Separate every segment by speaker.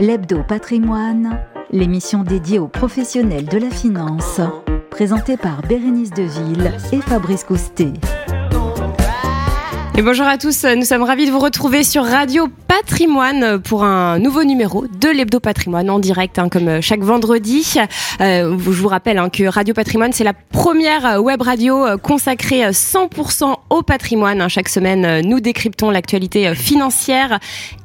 Speaker 1: L'Hebdo Patrimoine, l'émission dédiée aux professionnels de la finance, présentée par Bérénice Deville et Fabrice Coustet.
Speaker 2: Et bonjour à tous, nous sommes ravis de vous retrouver sur Radio Patrimoine pour un nouveau numéro de l'Hebdo Patrimoine en direct, hein, comme chaque vendredi. Euh, je vous rappelle hein, que Radio Patrimoine, c'est la première web radio consacrée 100% au patrimoine. Chaque semaine, nous décryptons l'actualité financière,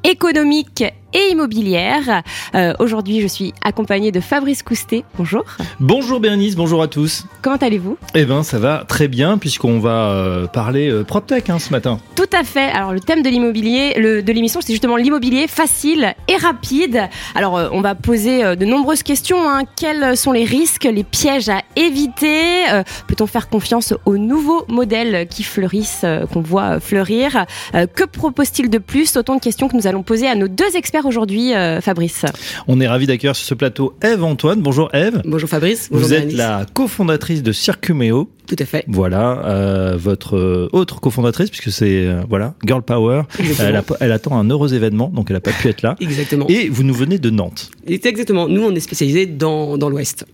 Speaker 2: économique et immobilière. Euh, Aujourd'hui, je suis accompagnée de Fabrice Coustet. Bonjour.
Speaker 3: Bonjour Bernice, bonjour à tous.
Speaker 2: Comment allez-vous?
Speaker 3: Eh ben, ça va très bien puisqu'on va euh, parler euh, PropTech hein, ce matin.
Speaker 2: Tout à fait. Alors, le thème de l'immobilier, de l'émission, c'est justement l'immobilier facile et rapide. Alors, on va poser de nombreuses questions. Hein. Quels sont les risques, les pièges à éviter? Peut-on faire confiance aux nouveaux modèles qui fleurissent, qu'on voit fleurir? Que propose-t-il de plus? Autant de questions que nous allons poser à nos deux experts aujourd'hui, euh, Fabrice.
Speaker 3: On est ravis d'accueillir sur ce plateau Eve Antoine. Bonjour Eve.
Speaker 4: Bonjour Fabrice. Bonjour
Speaker 3: Vous êtes la cofondatrice de Circuméo.
Speaker 4: Tout à fait.
Speaker 3: Voilà, euh, votre euh, autre cofondatrice puisque c'est euh, voilà Girl Power. Elle, a- elle attend un heureux événement donc elle a pas pu être là.
Speaker 4: Exactement.
Speaker 3: Et vous nous venez de Nantes.
Speaker 4: Exactement. Nous, on est spécialisé dans, dans l'Ouest.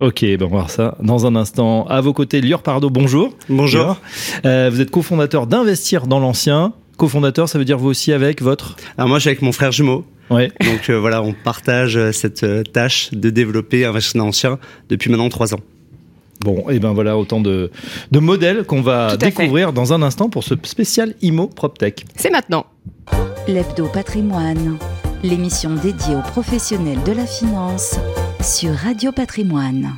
Speaker 3: Ok, ben on va voir ça dans un instant. À vos côtés, Lior Pardo, bonjour.
Speaker 5: Bonjour.
Speaker 3: Lior. Euh, vous êtes cofondateur d'Investir dans l'ancien. Cofondateur, ça veut dire vous aussi avec votre.
Speaker 5: Alors moi, je suis avec mon frère jumeau.
Speaker 3: Ouais.
Speaker 5: Donc euh, voilà, on partage euh, cette euh, tâche de développer un investissement ancien depuis maintenant trois ans.
Speaker 3: Bon, et ben voilà autant de, de modèles qu'on va
Speaker 2: fait.
Speaker 3: découvrir dans un instant pour ce spécial IMO PropTech.
Speaker 2: C'est maintenant.
Speaker 1: L'Hebdo Patrimoine, l'émission dédiée aux professionnels de la finance sur Radio Patrimoine.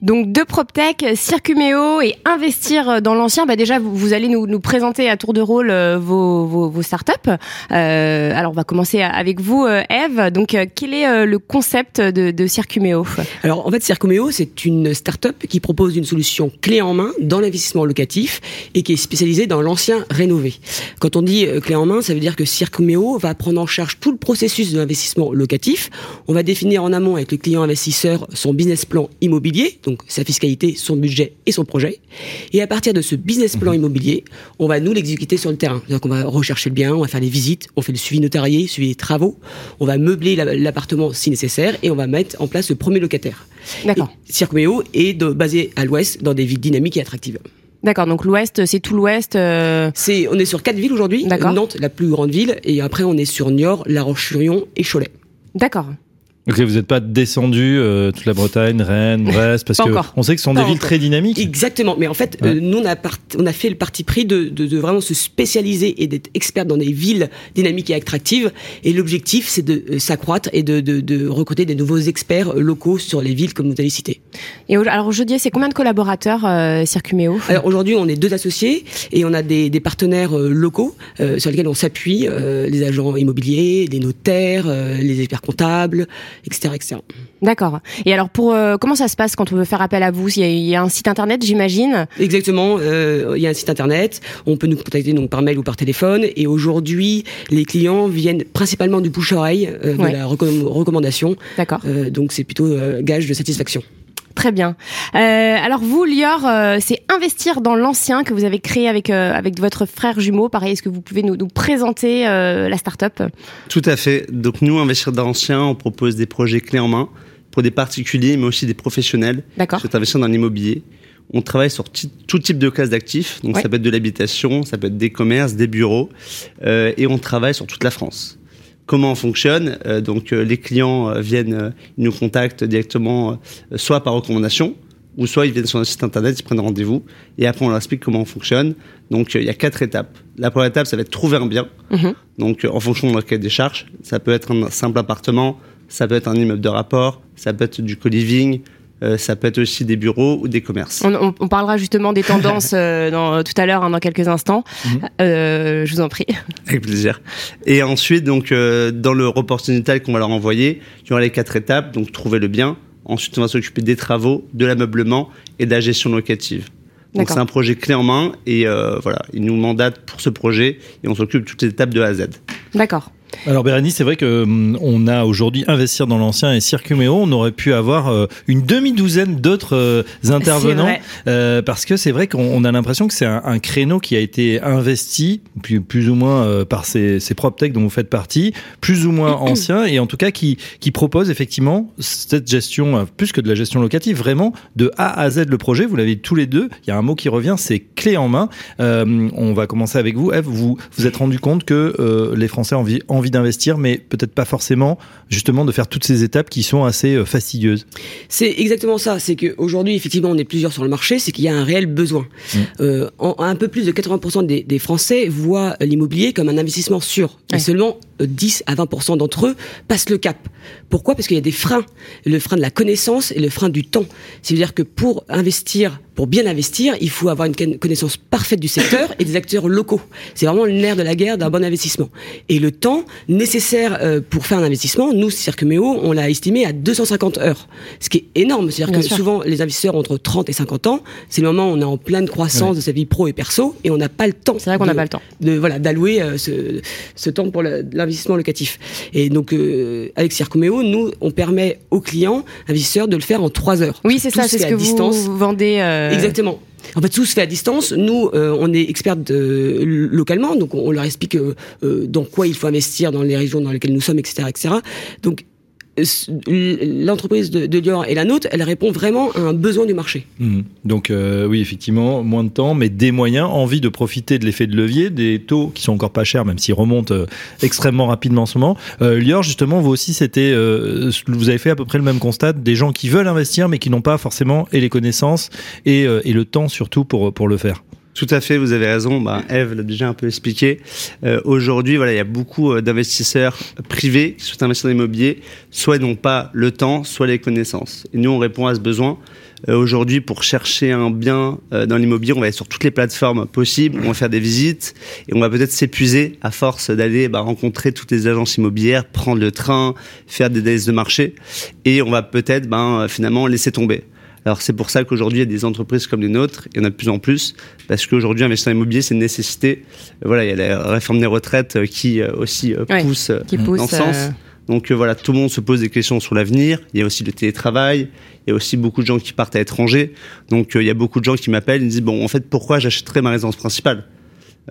Speaker 2: Donc de PropTech, Circuméo et investir dans l'ancien. Bah déjà, vous, vous allez nous, nous présenter à tour de rôle euh, vos, vos, vos startups. Euh, alors on va commencer avec vous, euh, Eve. Donc euh, quel est le concept de, de Circuméo
Speaker 4: Alors, en fait, Circomeo, c'est une start-up qui propose une solution clé en main dans l'investissement locatif et qui est spécialisée dans l'ancien rénové. Quand on dit clé en main, ça veut dire que Circomeo va prendre en charge tout le processus de l'investissement locatif. On va définir en amont avec le client investisseur son business plan immobilier, donc sa fiscalité, son budget et son projet. Et à partir de ce business plan immobilier, on va nous l'exécuter sur le terrain. C'est-à-dire qu'on va rechercher le bien, on va faire les visites, on fait le suivi notarié, suivi des travaux, on va meubler la- l'appartement si nécessaire et on va mettre en place le premier locataire.
Speaker 2: D'accord.
Speaker 4: Circuméo est de- basé à l'ouest dans des villes dynamiques et attractives.
Speaker 2: D'accord. Donc l'Ouest, c'est tout l'Ouest. euh,
Speaker 4: C'est, on est sur quatre villes aujourd'hui.
Speaker 2: D'accord.
Speaker 4: Nantes, la plus grande ville, et après on est sur Niort, La Roche-sur-Yon et Cholet.
Speaker 2: D'accord.
Speaker 3: Ok, vous n'êtes pas descendu euh, toute la Bretagne, Rennes, Brest, parce
Speaker 2: Pas
Speaker 3: que
Speaker 2: encore.
Speaker 3: on sait que ce sont
Speaker 4: Pas
Speaker 3: des villes
Speaker 4: encore.
Speaker 3: très dynamiques.
Speaker 4: Exactement. Mais en fait,
Speaker 3: Ouais.
Speaker 4: euh, nous on a, part- on a fait le parti pris de, de, de vraiment se spécialiser et d'être expert dans des villes dynamiques et attractives. Et l'objectif, c'est de euh, s'accroître et de, de, de recruter des nouveaux experts euh, locaux sur les villes comme vous avez citées.
Speaker 2: Et alors aujourd'hui, c'est combien de collaborateurs euh, Circuméo?
Speaker 4: Alors aujourd'hui, on est deux associés et on a des, des partenaires euh, locaux euh, sur lesquels on s'appuie, euh, les agents immobiliers, les notaires, euh, les experts comptables, etc., etc.
Speaker 2: D'accord. Et alors pour euh, comment ça se passe quand on veut faire appel à vous? Il y a, il y a un site internet, j'imagine?
Speaker 4: Exactement. euh, Il y a un site internet. On peut nous contacter donc par mail ou par téléphone. Et aujourd'hui, les clients viennent principalement du bouche oreille, euh, de
Speaker 2: Ouais.
Speaker 4: la recomm- recommandation.
Speaker 2: D'accord.
Speaker 4: Euh, donc c'est plutôt euh, gage de satisfaction.
Speaker 2: Très bien. Euh, alors vous, Lior, euh, c'est investir dans l'ancien que vous avez créé avec euh, avec votre frère jumeau. Pareil, est-ce que vous pouvez nous, nous présenter la start-up?
Speaker 5: Tout à fait. Donc nous, Investir dans l'ancien, on propose des projets clés en main pour des particuliers, mais aussi des professionnels
Speaker 2: D'accord.
Speaker 5: qui investir dans l'immobilier. On travaille sur tout type de classes d'actifs. Donc
Speaker 2: Ouais.
Speaker 5: ça peut être de l'habitation, ça peut être des commerces, des bureaux, et on travaille sur toute la France. Comment on fonctionne Euh, Donc euh, les clients euh, viennent, ils nous contactent directement, soit par recommandation, ou soit ils viennent sur notre site internet, ils prennent rendez-vous, et après on leur explique comment on fonctionne. Donc euh, il y a quatre étapes. La première étape, ça va être trouver un bien.
Speaker 2: Mhm.
Speaker 5: Donc euh, en fonction de notre cahier des charges, ça peut être un simple appartement, ça peut être un immeuble de rapport, ça peut être du co-living, euh, ça peut être aussi des bureaux ou des commerces.
Speaker 2: on, on- on parlera justement des tendances euh, dans, tout à l'heure, hein, dans quelques instants. Euh, je vous en prie.
Speaker 5: Avec plaisir. Et ensuite, donc, dans le report unital qu'on va leur envoyer, il y aura les quatre étapes. Donc, trouver le bien. Ensuite, on va s'occuper des travaux, de l'ameublement et de la gestion locative. Donc, c'est un projet clé en main et voilà, ils nous mandatent pour ce projet et on s'occupe de toutes les étapes de A à Z.
Speaker 2: D'accord.
Speaker 3: Alors Bérénice, c'est vrai que hum, on a aujourd'hui investir dans l'ancien et Circuméo, on aurait pu avoir euh, une demi-douzaine d'autres euh, intervenants euh, parce que c'est vrai qu'on on a l'impression que c'est un, un créneau qui a été investi plus, plus ou moins euh, par ces, ces prop tech dont vous faites partie, plus ou moins ancien et en tout cas qui, qui propose effectivement cette gestion, euh, plus que de la gestion locative, vraiment de A à Z le projet. Vous l'avez tous les deux, il y a un mot qui revient, c'est clé en main. Euh, on va commencer avec vous. Eve, vous vous êtes rendu compte que euh, les Français ont envie, envie d'investir, mais peut-être pas forcément justement de faire toutes ces étapes qui sont assez euh, fastidieuses.
Speaker 4: C'est exactement ça. C'est qu'aujourd'hui, effectivement, on est plusieurs sur le marché. C'est qu'il y a un réel besoin.
Speaker 3: Mm.
Speaker 4: Euh, en- un peu plus de 80% des, des Français voient l'immobilier comme un investissement sûr.
Speaker 2: Ouais.
Speaker 4: Et seulement 10 à 20% d'entre eux passent le cap. Pourquoi? Parce qu'il y a des freins. Le frein de la connaissance et le frein du temps. C'est-à-dire que pour investir, pour bien investir, il faut avoir une con- connaissance parfaite du secteur et des acteurs locaux. C'est vraiment le nerf de la guerre d'un bon investissement. Et le temps nécessaire euh, pour faire un investissement, nous, Circuméo, on l'a estimé à 250 heures. Ce qui est énorme. C'est-à-dire que
Speaker 2: sûr.
Speaker 4: souvent, les investisseurs ont entre 30 et 50 ans, c'est le moment où on est en pleine croissance
Speaker 3: Ouais.
Speaker 4: de sa vie pro et perso et on n'a pas le temps.
Speaker 2: C'est vrai qu'on n'a pas le temps.
Speaker 4: de voilà d'allouer euh, ce, ce temps pour le- l'investissement locatif. Et donc euh, avec Circuméo, nous on permet aux clients investisseurs de le faire en trois heures.
Speaker 2: Oui, c'est ça, c'est ce
Speaker 4: à
Speaker 2: que
Speaker 4: distance.
Speaker 2: vous vendez. euh,
Speaker 4: Exactement. En fait, tout se fait à distance. Nous, euh, on est experts de- localement, donc on, on leur explique euh, euh, dans quoi il faut investir dans les régions dans lesquelles nous sommes, etc., etc. Donc l'entreprise de, de Dior et la nôtre, elle répond vraiment à un besoin du marché.
Speaker 3: Mhm. Donc euh, oui, effectivement, moins de temps, mais des moyens, envie de profiter de l'effet de levier, des taux qui sont encore pas chers, même s'ils remontent euh, extrêmement rapidement en ce moment. Euh, Lior, justement, vous aussi, c'était, euh, vous avez fait à peu près le même constat, des gens qui veulent investir, mais qui n'ont pas forcément et les connaissances et, le temps surtout pour le faire.
Speaker 5: Tout à fait, vous avez raison. Bah, Eve l'a déjà un peu expliqué. Euh, Aujourd'hui, voilà, il y a beaucoup euh, d'investisseurs privés qui souhaitent investir dans l'immobilier, soit ils n'ont pas le temps, soit les connaissances. Et nous, on répond à ce besoin. Euh, Aujourd'hui, pour chercher un bien dans l'immobilier, on va être sur toutes les plateformes possibles, on va faire des visites et on va peut-être s'épuiser à force d'aller bah, rencontrer toutes les agences immobilières, prendre le train, faire des analyses de marché et on va peut-être ben, finalement laisser tomber. Alors c'est pour ça qu'aujourd'hui il y a des entreprises comme les nôtres, il y en a de plus en plus, parce qu'aujourd'hui investir dans l'immobilier c'est une nécessité. Voilà, il y a la réforme des retraites euh, qui euh, aussi euh,
Speaker 2: Ouais,
Speaker 5: pousse dans ce sens. Donc euh, voilà, tout le monde se pose des questions sur l'avenir. Il y a aussi le télétravail. Il y a aussi beaucoup de gens qui partent à l'étranger. Donc euh, il y a beaucoup de gens qui m'appellent et me disent bon en fait pourquoi j'achèterais ma résidence principale?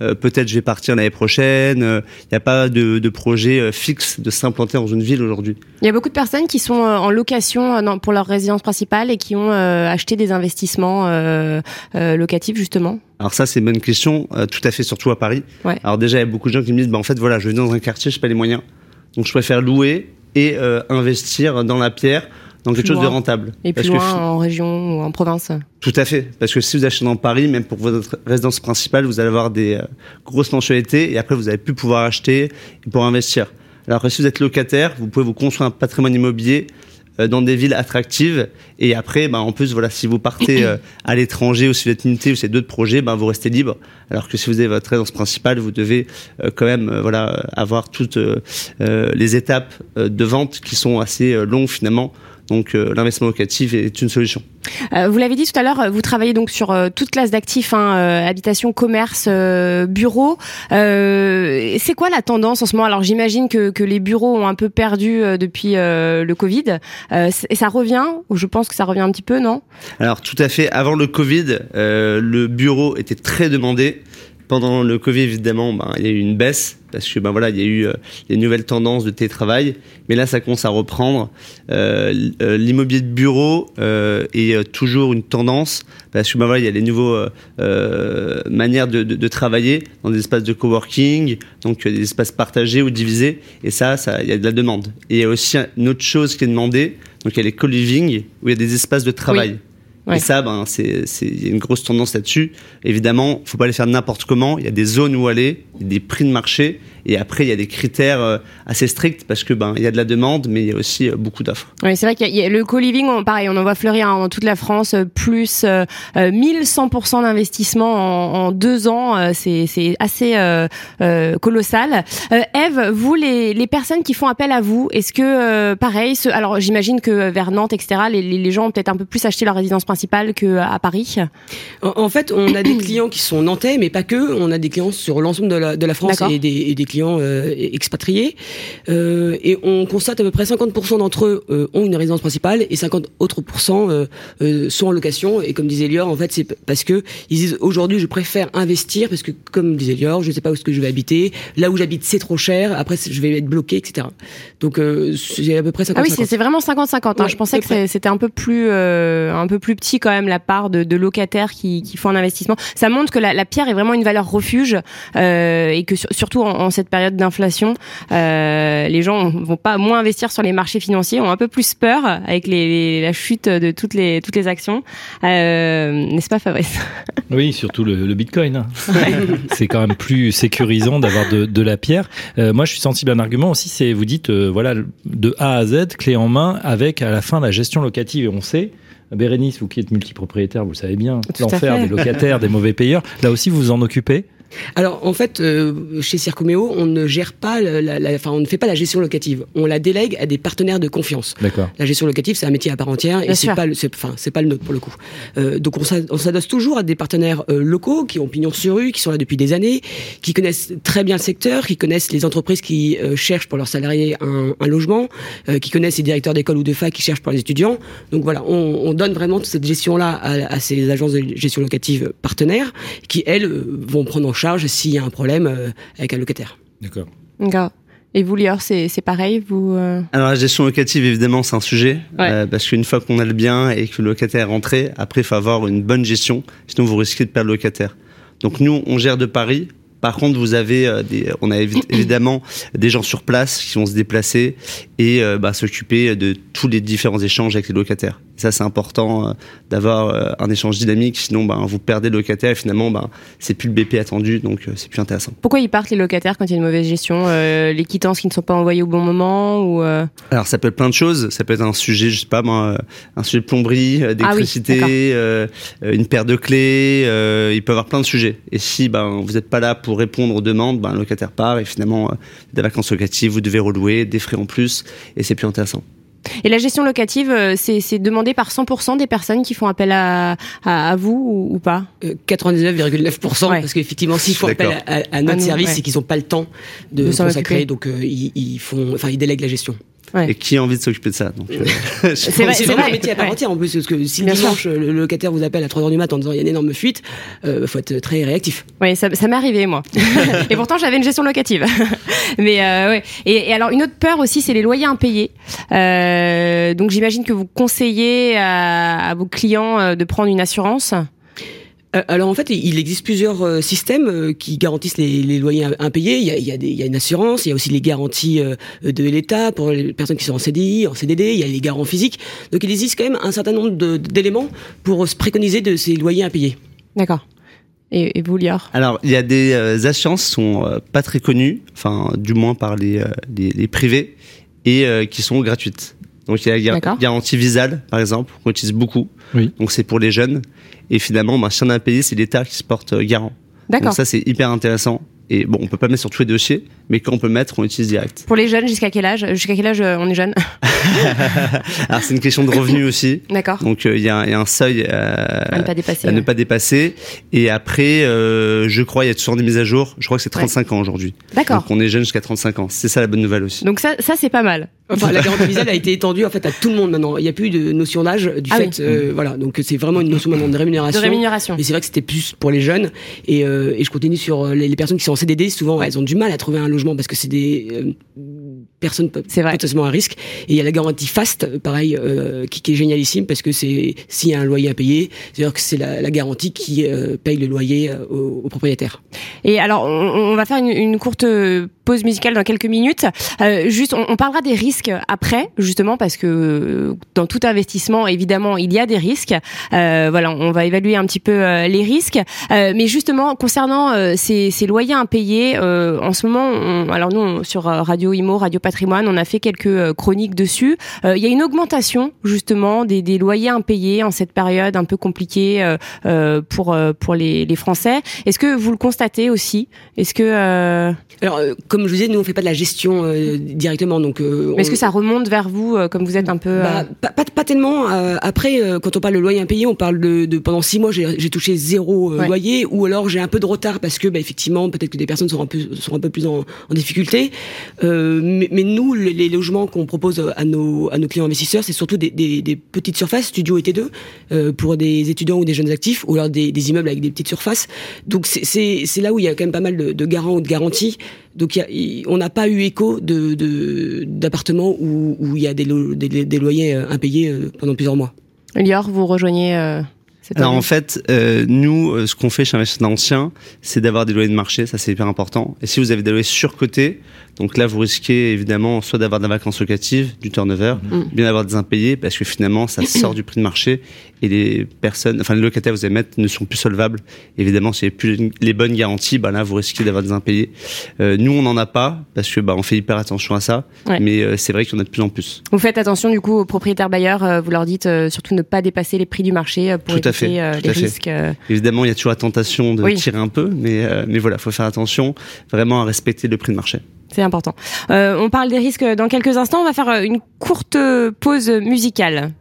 Speaker 5: Euh, Peut-être je vais partir l'année prochaine. Euh, Il n'y a pas de, de projet euh, fixe de s'implanter dans une ville aujourd'hui.
Speaker 2: Il y a beaucoup de personnes qui sont euh, en location euh, pour leur résidence principale et qui ont euh, acheté des investissements euh, euh, locatifs justement.
Speaker 5: Alors ça c'est une bonne question, euh, tout à fait surtout à Paris.
Speaker 2: Ouais.
Speaker 5: Alors déjà il y a beaucoup de gens qui me disent bah en fait voilà je vis dans un quartier je n'ai pas les moyens donc je préfère louer et euh, investir dans la pierre dans quelque chose de rentable.
Speaker 2: Et plus
Speaker 5: que
Speaker 2: loin, en région ou en province.
Speaker 5: Tout à fait. Parce que si vous achetez dans Paris, même pour votre résidence principale, vous allez avoir des euh, grosses mensualités et après vous allez plus pouvoir acheter et pour investir. Alors que si vous êtes locataire, vous pouvez vous construire un patrimoine immobilier euh, dans des villes attractives et après, bah, en plus, voilà, si vous partez euh, à l'étranger ou si vous êtes limité ou si c'est d'autres projets, bah, vous restez libre. Alors que si vous avez votre résidence principale, vous devez euh, quand même, voilà, avoir toutes les étapes de vente qui sont assez longues finalement. Donc euh, l'investissement locatif est une solution.
Speaker 2: Euh, vous l'avez dit tout à l'heure, vous travaillez donc sur euh, toute classe d'actifs, hein, euh, habitation, commerce, euh, bureau. Euh, c'est quoi la tendance en ce moment? Alors j'imagine que, que les bureaux ont un peu perdu euh, depuis euh, le Covid. Euh, et ça revient? Ou Je pense que ça revient un petit peu, non?
Speaker 5: Alors tout à fait. Avant le Covid, euh, le bureau était très demandé. Pendant le Covid, évidemment, ben, il y a eu une baisse parce que ben voilà, il y a eu euh, les nouvelles tendances de télétravail. Mais là, ça commence à reprendre. Euh, euh, L'immobilier de bureau euh, est euh, toujours une tendance parce que ben voilà, il y a les nouveaux euh, euh, manières de, travailler dans des espaces de coworking, donc euh, des espaces partagés ou divisés. Et ça, ça, il y a de la demande. Et il y a aussi une autre chose qui est demandée. Donc il y a les co-living où il y a des espaces de travail.
Speaker 2: Ouais.
Speaker 5: Et ça, ben, c'est, c'est, il y a une grosse tendance là-dessus. Évidemment, faut pas les faire n'importe comment. Il y a des zones où aller, il y a des prix de marché, et après, il y a des critères euh, assez stricts parce que ben, il y a de la demande, mais il y a aussi euh, beaucoup d'offres.
Speaker 2: Oui, c'est vrai qu'il y a- il y a le co-living, on- pareil, on en voit fleurir hein, dans toute la France, euh, plus euh, euh, 1100% d'investissement en, en deux ans, euh, c'est c'est assez euh, colossal. Euh, Eve, vous, les, les personnes qui font appel à vous, est-ce que, euh, pareil, ce, alors j'imagine que vers Nantes, etc., les, les les gens ont peut-être un peu plus acheté leur résidence principale principale que à Paris?
Speaker 4: En, fait, on a des clients qui sont nantais, mais pas que. On a des clients sur l'ensemble de la, de la France et des, et des, clients euh, expatriés. Euh, et on constate à peu près 50% d'entre eux euh, ont une résidence principale et 50 autres pourcents sont en location. Et comme disait Lior, en fait, c'est parce que ils disent aujourd'hui, je préfère investir parce que, comme disait Lior, je ne sais pas où est-ce que je vais habiter. Là où j'habite, c'est trop cher. Après, je vais être bloqué, etc. Donc, c'est à peu près 50
Speaker 2: Ah oui, c'est vraiment 50-50. Hein. je pensais que c'était un peu plus un peu plus petit quand même la part de, de locataires qui, qui font un investissement. Ça montre que la, la pierre est vraiment une valeur refuge euh, et que surtout en, cette période d'inflation, euh, les gens vont pas moins investir sur les marchés financiers, ont un peu plus peur avec les, la chute de toutes les toutes les actions, euh, n'est-ce pas Fabrice?
Speaker 3: Oui, surtout le, le Bitcoin. Hein. c'est quand même plus sécurisant d'avoir de, de, la pierre. Euh, moi, je suis sensible à un argument aussi, c'est vous dites voilà de A à Z, clé en main, avec à la fin la gestion locative et on sait Bérénice, vous qui êtes multipropriétaire, vous le savez bien, l'enfer des locataires, des mauvais payeurs. Là aussi, vous vous en occupez?
Speaker 4: Alors en fait, euh, chez Circuméo, on ne gère pas, la, la, enfin on ne fait pas la gestion locative. On la délègue à des partenaires de confiance.
Speaker 3: D'accord.
Speaker 4: La gestion locative, c'est un métier à part entière et c'est pas, enfin c'est pas le nôtre pour le coup. Euh, donc on s'adosse toujours à des partenaires euh, locaux qui ont pignon sur rue, qui sont là depuis des années, qui connaissent très bien le secteur, qui connaissent les entreprises qui euh, cherchent pour leurs salariés un, un logement, euh, qui connaissent les directeurs d'école ou de fac qui cherchent pour les étudiants. Donc voilà, on, on donne vraiment toute cette gestion-là à, à, ces agences de gestion locative partenaires qui elles vont prendre en charge s'il y a un problème euh, avec un locataire.
Speaker 3: D'accord.
Speaker 2: D'accord. Et vous, Lior, c'est pareil vous euh
Speaker 5: Alors, la gestion locative, évidemment, c'est un sujet. Euh, parce qu'une fois qu'on a le bien et que le locataire est rentré, après, il faut avoir une bonne gestion. Sinon, vous risquez de perdre le locataire. Donc, nous, on gère de Paris. Par contre, vous avez des, on a évidemment des gens sur place qui vont se déplacer et bah, s'occuper de tous les différents échanges avec les locataires ça, c'est important euh, d'avoir euh, un échange dynamique. Sinon, ben, vous perdez le locataire et finalement, ben, c'est plus le BP attendu, donc euh, c'est plus intéressant.
Speaker 2: Pourquoi ils partent les locataires quand il y a une mauvaise gestion Les quittances qui ne sont pas envoyées au bon moment ou
Speaker 5: Alors, ça peut être plein de choses. Ça peut être un sujet, je sais pas, ben, un sujet de plomberie, ah d'électricité, une paire de clés. il peut y avoir plein de sujets. Et si ben, vous n'êtes pas là pour répondre aux demandes, ben, le locataire part et finalement, des vacances locatives, vous devez relouer, des frais en plus, et c'est plus intéressant.
Speaker 2: Et la gestion locative, euh, c'est demandé par 100% des personnes qui font appel à, à, vous ou, pas
Speaker 4: 99,9% euh, parce qu'effectivement, s'ils font appel à, notre service, c'est qu'ils n'ont pas le temps de, de consacrer, donc euh, ils, ils, font, enfin, ils délèguent la gestion.
Speaker 5: Et qui a envie de s'occuper de ça
Speaker 2: donc, euh, C'est vraiment un
Speaker 4: métier à part entière en plus, parce que si dimanche le locataire vous appelle à 3h du matin en disant il y a une énorme fuite, euh, faut être très réactif.
Speaker 2: Oui, ça, ça m'est arrivé moi. et pourtant j'avais une gestion locative. Mais euh, ouais. Et, et, alors une autre peur aussi, c'est les loyers impayés. Euh, donc j'imagine que vous conseillez à, à vos clients euh, de prendre une assurance.
Speaker 4: Euh, alors en fait, il existe plusieurs euh, systèmes euh, qui garantissent les, loyers impayés. Il y, a, il, y a des, il y, a, une assurance, il y a aussi les garanties de l'État pour les personnes qui sont en CDI, en CDD, il y a les garants physiques. Donc il existe quand même un certain nombre d'éléments pour se préconiser de ces loyers impayés.
Speaker 2: D'accord. Et, et, vous, Lior?
Speaker 5: Alors, il y a des assurances qui sont pas très connues, enfin, du moins par les, les, les privés, et qui sont gratuites. Donc il y a la garantie visale, par exemple, qu'on utilise beaucoup.
Speaker 3: Oui.
Speaker 5: Donc c'est pour les jeunes. Et finalement, bah, si on a un pays, c'est l'État qui se porte euh, garant.
Speaker 2: D'accord.
Speaker 5: Donc ça, c'est hyper intéressant. Et bon, on peut pas mettre sur tous les dossiers, mais quand on peut mettre, on utilise direct.
Speaker 2: Pour les jeunes, jusqu'à quel âge? Jusqu'à quel âge euh, on est jeune?
Speaker 5: Alors c'est une question de revenu aussi.
Speaker 2: D'accord.
Speaker 5: Donc euh, il y, a un seuil
Speaker 2: à ne pas dépasser.
Speaker 5: À ne pas dépasser. Et après, je crois, il y a toujours des mises à jour. Je crois que c'est 35 ans aujourd'hui.
Speaker 2: D'accord.
Speaker 5: Donc on est jeune jusqu'à 35 ans. C'est ça la bonne nouvelle aussi.
Speaker 2: Donc ça, ça c'est pas mal.
Speaker 4: Enfin, la garantie visale a été étendue en fait à tout le monde maintenant. Il n'y a plus de notion d'âge du ah fait, euh, voilà. Donc c'est vraiment une notion maintenant de rémunération.
Speaker 2: De rémunération.
Speaker 4: Mais c'est vrai que c'était plus pour les jeunes. Et, euh, et je continue sur euh, les, les, personnes qui sont en CDD. Souvent, elles ont du mal à trouver un logement parce que c'est des euh, personnes potentiellement à risque. Et il y a la garantie FAST, pareil, euh, qui, qui, est génialissime parce que c'est s'il y a un loyer à payer, c'est-à-dire que c'est la, la, garantie qui paye le loyer au, au, propriétaire.
Speaker 2: Et alors, on, on va faire une, une courte pause musicale dans quelques minutes. Euh, juste, on, on, parlera des risques après, justement, parce que dans tout investissement, évidemment, il y a des risques. Euh, voilà, on va évaluer un petit peu euh, les risques. Euh, mais justement, concernant euh, ces, ces, loyers impayés, en ce moment, on, alors nous, sur Radio Imo, Radio Patrimoine, on a fait quelques chroniques dessus. il y a une augmentation, justement, des, des, loyers impayés en cette période un peu compliquée pour pour les, les Français. Est-ce que vous le constatez aussi? Est-ce que
Speaker 4: alors, comme je vous disais, nous on fait pas de la gestion euh, directement, donc.
Speaker 2: Euh, est-ce que ça remonte vers vous, euh, comme vous êtes un peu
Speaker 4: bah, pas, pas, tellement. Euh, après, euh, quand on parle de loyer impayé, on parle de, de pendant six mois, j'ai touché zéro euh,
Speaker 2: Ouais.
Speaker 4: loyer, ou alors j'ai un peu de retard parce que, bah, effectivement, peut-être que des personnes sont un peu, sont un peu plus en, en difficulté. Euh, mais, mais nous, les, les logements qu'on propose à nos, à nos clients investisseurs, c'est surtout des, des, des petites surfaces, studio et T2, euh, pour des étudiants ou des jeunes actifs, ou alors des, des immeubles avec des petites surfaces. Donc c'est- là où il y a quand même pas mal de, de garants ou de garanties. Donc y a- on n'a pas eu écho de de- d'appartements où, où il y a des, lo- des, des loyers euh, impayés euh, pendant plusieurs mois.
Speaker 2: Lior, vous rejoignez euh, cette
Speaker 5: Alors en fait, euh, nous, ce qu'on fait chez Investissement Ancien, c'est d'avoir des loyers de marché, ça c'est hyper important. Et si vous avez des loyers surcotés, donc là vous risquez évidemment soit d'avoir des vacances locatives, du turnover,
Speaker 2: Mm.
Speaker 5: bien d'avoir des impayés, parce que finalement ça sort du prix de marché et les personnes, enfin les locataires que vous allez mettre ne sont plus solvables. Évidemment, n'y a plus les bonnes garanties, bah là vous risquez d'avoir des impayés. Euh, nous on n'en a pas, parce que bah on fait hyper attention à ça,
Speaker 2: Ouais.
Speaker 5: mais euh, c'est vrai qu'il y en a de plus en plus.
Speaker 2: Vous faites attention du coup aux propriétaires bailleurs, euh, vous leur dites euh, surtout ne pas dépasser les prix du marché euh, pour
Speaker 5: Tout à
Speaker 2: éviter
Speaker 5: fait,
Speaker 2: euh,
Speaker 5: tout
Speaker 2: les
Speaker 5: à fait.
Speaker 2: risques. euh.
Speaker 5: Évidemment, il y a toujours la tentation de
Speaker 2: Oui.
Speaker 5: tirer un peu, mais, euh, mais voilà, faut faire attention vraiment à respecter le prix de marché.
Speaker 2: C'est important. Euh, on parle des risques dans quelques instants. On va faire euh, une courte pause musicale.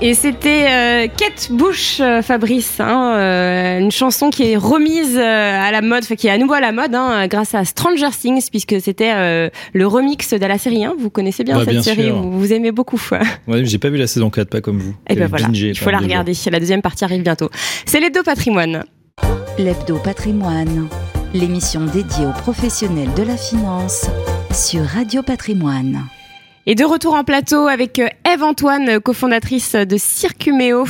Speaker 2: Et c'était euh, Kate Bush, euh, Fabrice, hein, euh, une chanson qui est remise euh, à la mode, enfin qui est à nouveau à la mode, hein, grâce à Stranger Things, puisque c'était euh, le remix de la série 1. Vous connaissez bien
Speaker 3: Bah,
Speaker 2: cette
Speaker 3: bien
Speaker 2: série, vous, vous aimez beaucoup.
Speaker 3: Ouais, j'ai pas vu la saison 4, pas comme vous.
Speaker 2: Et ben
Speaker 3: J'avais
Speaker 2: voilà,
Speaker 3: bingé
Speaker 2: il faut la regarder. La deuxième partie arrive bientôt. C'est l'hebdo patrimoine.
Speaker 1: L'Hebdo Patrimoine, l'émission dédiée aux professionnels de la finance sur Radio Patrimoine.
Speaker 2: Et de retour en plateau avec euh, Eve Antoine, cofondatrice de Circuméo,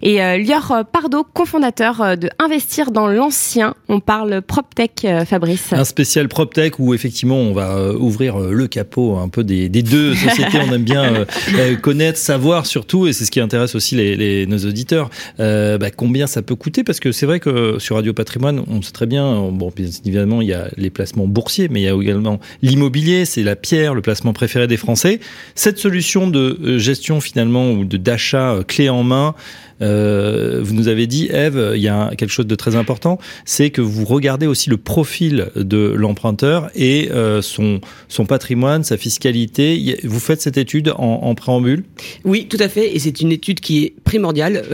Speaker 2: et euh, Lior Pardo, cofondateur euh, de Investir dans l'ancien. On parle PropTech, euh, Fabrice.
Speaker 3: Un spécial PropTech où effectivement on va euh, ouvrir euh, le capot un peu des, des deux sociétés. on aime bien euh, euh, connaître, savoir surtout, et c'est ce qui intéresse aussi les, les- nos auditeurs, euh, bah, combien ça peut coûter. Parce que c'est vrai que sur Radio Patrimoine, on sait très bien, euh, bon, bien évidemment, il y a les placements boursiers, mais il y a également l'immobilier, c'est la pierre, le placement préféré des Français. Cette solution de euh, gestion finalement ou de d'achat euh, clé en main, euh, vous nous avez dit, Eve, il y a quelque chose de très important, c'est que vous regardez aussi le profil de l'emprunteur et son, son patrimoine, sa fiscalité. Vous faites cette étude en, en préambule?
Speaker 4: Oui, tout à fait, et c'est une étude qui est primordiale.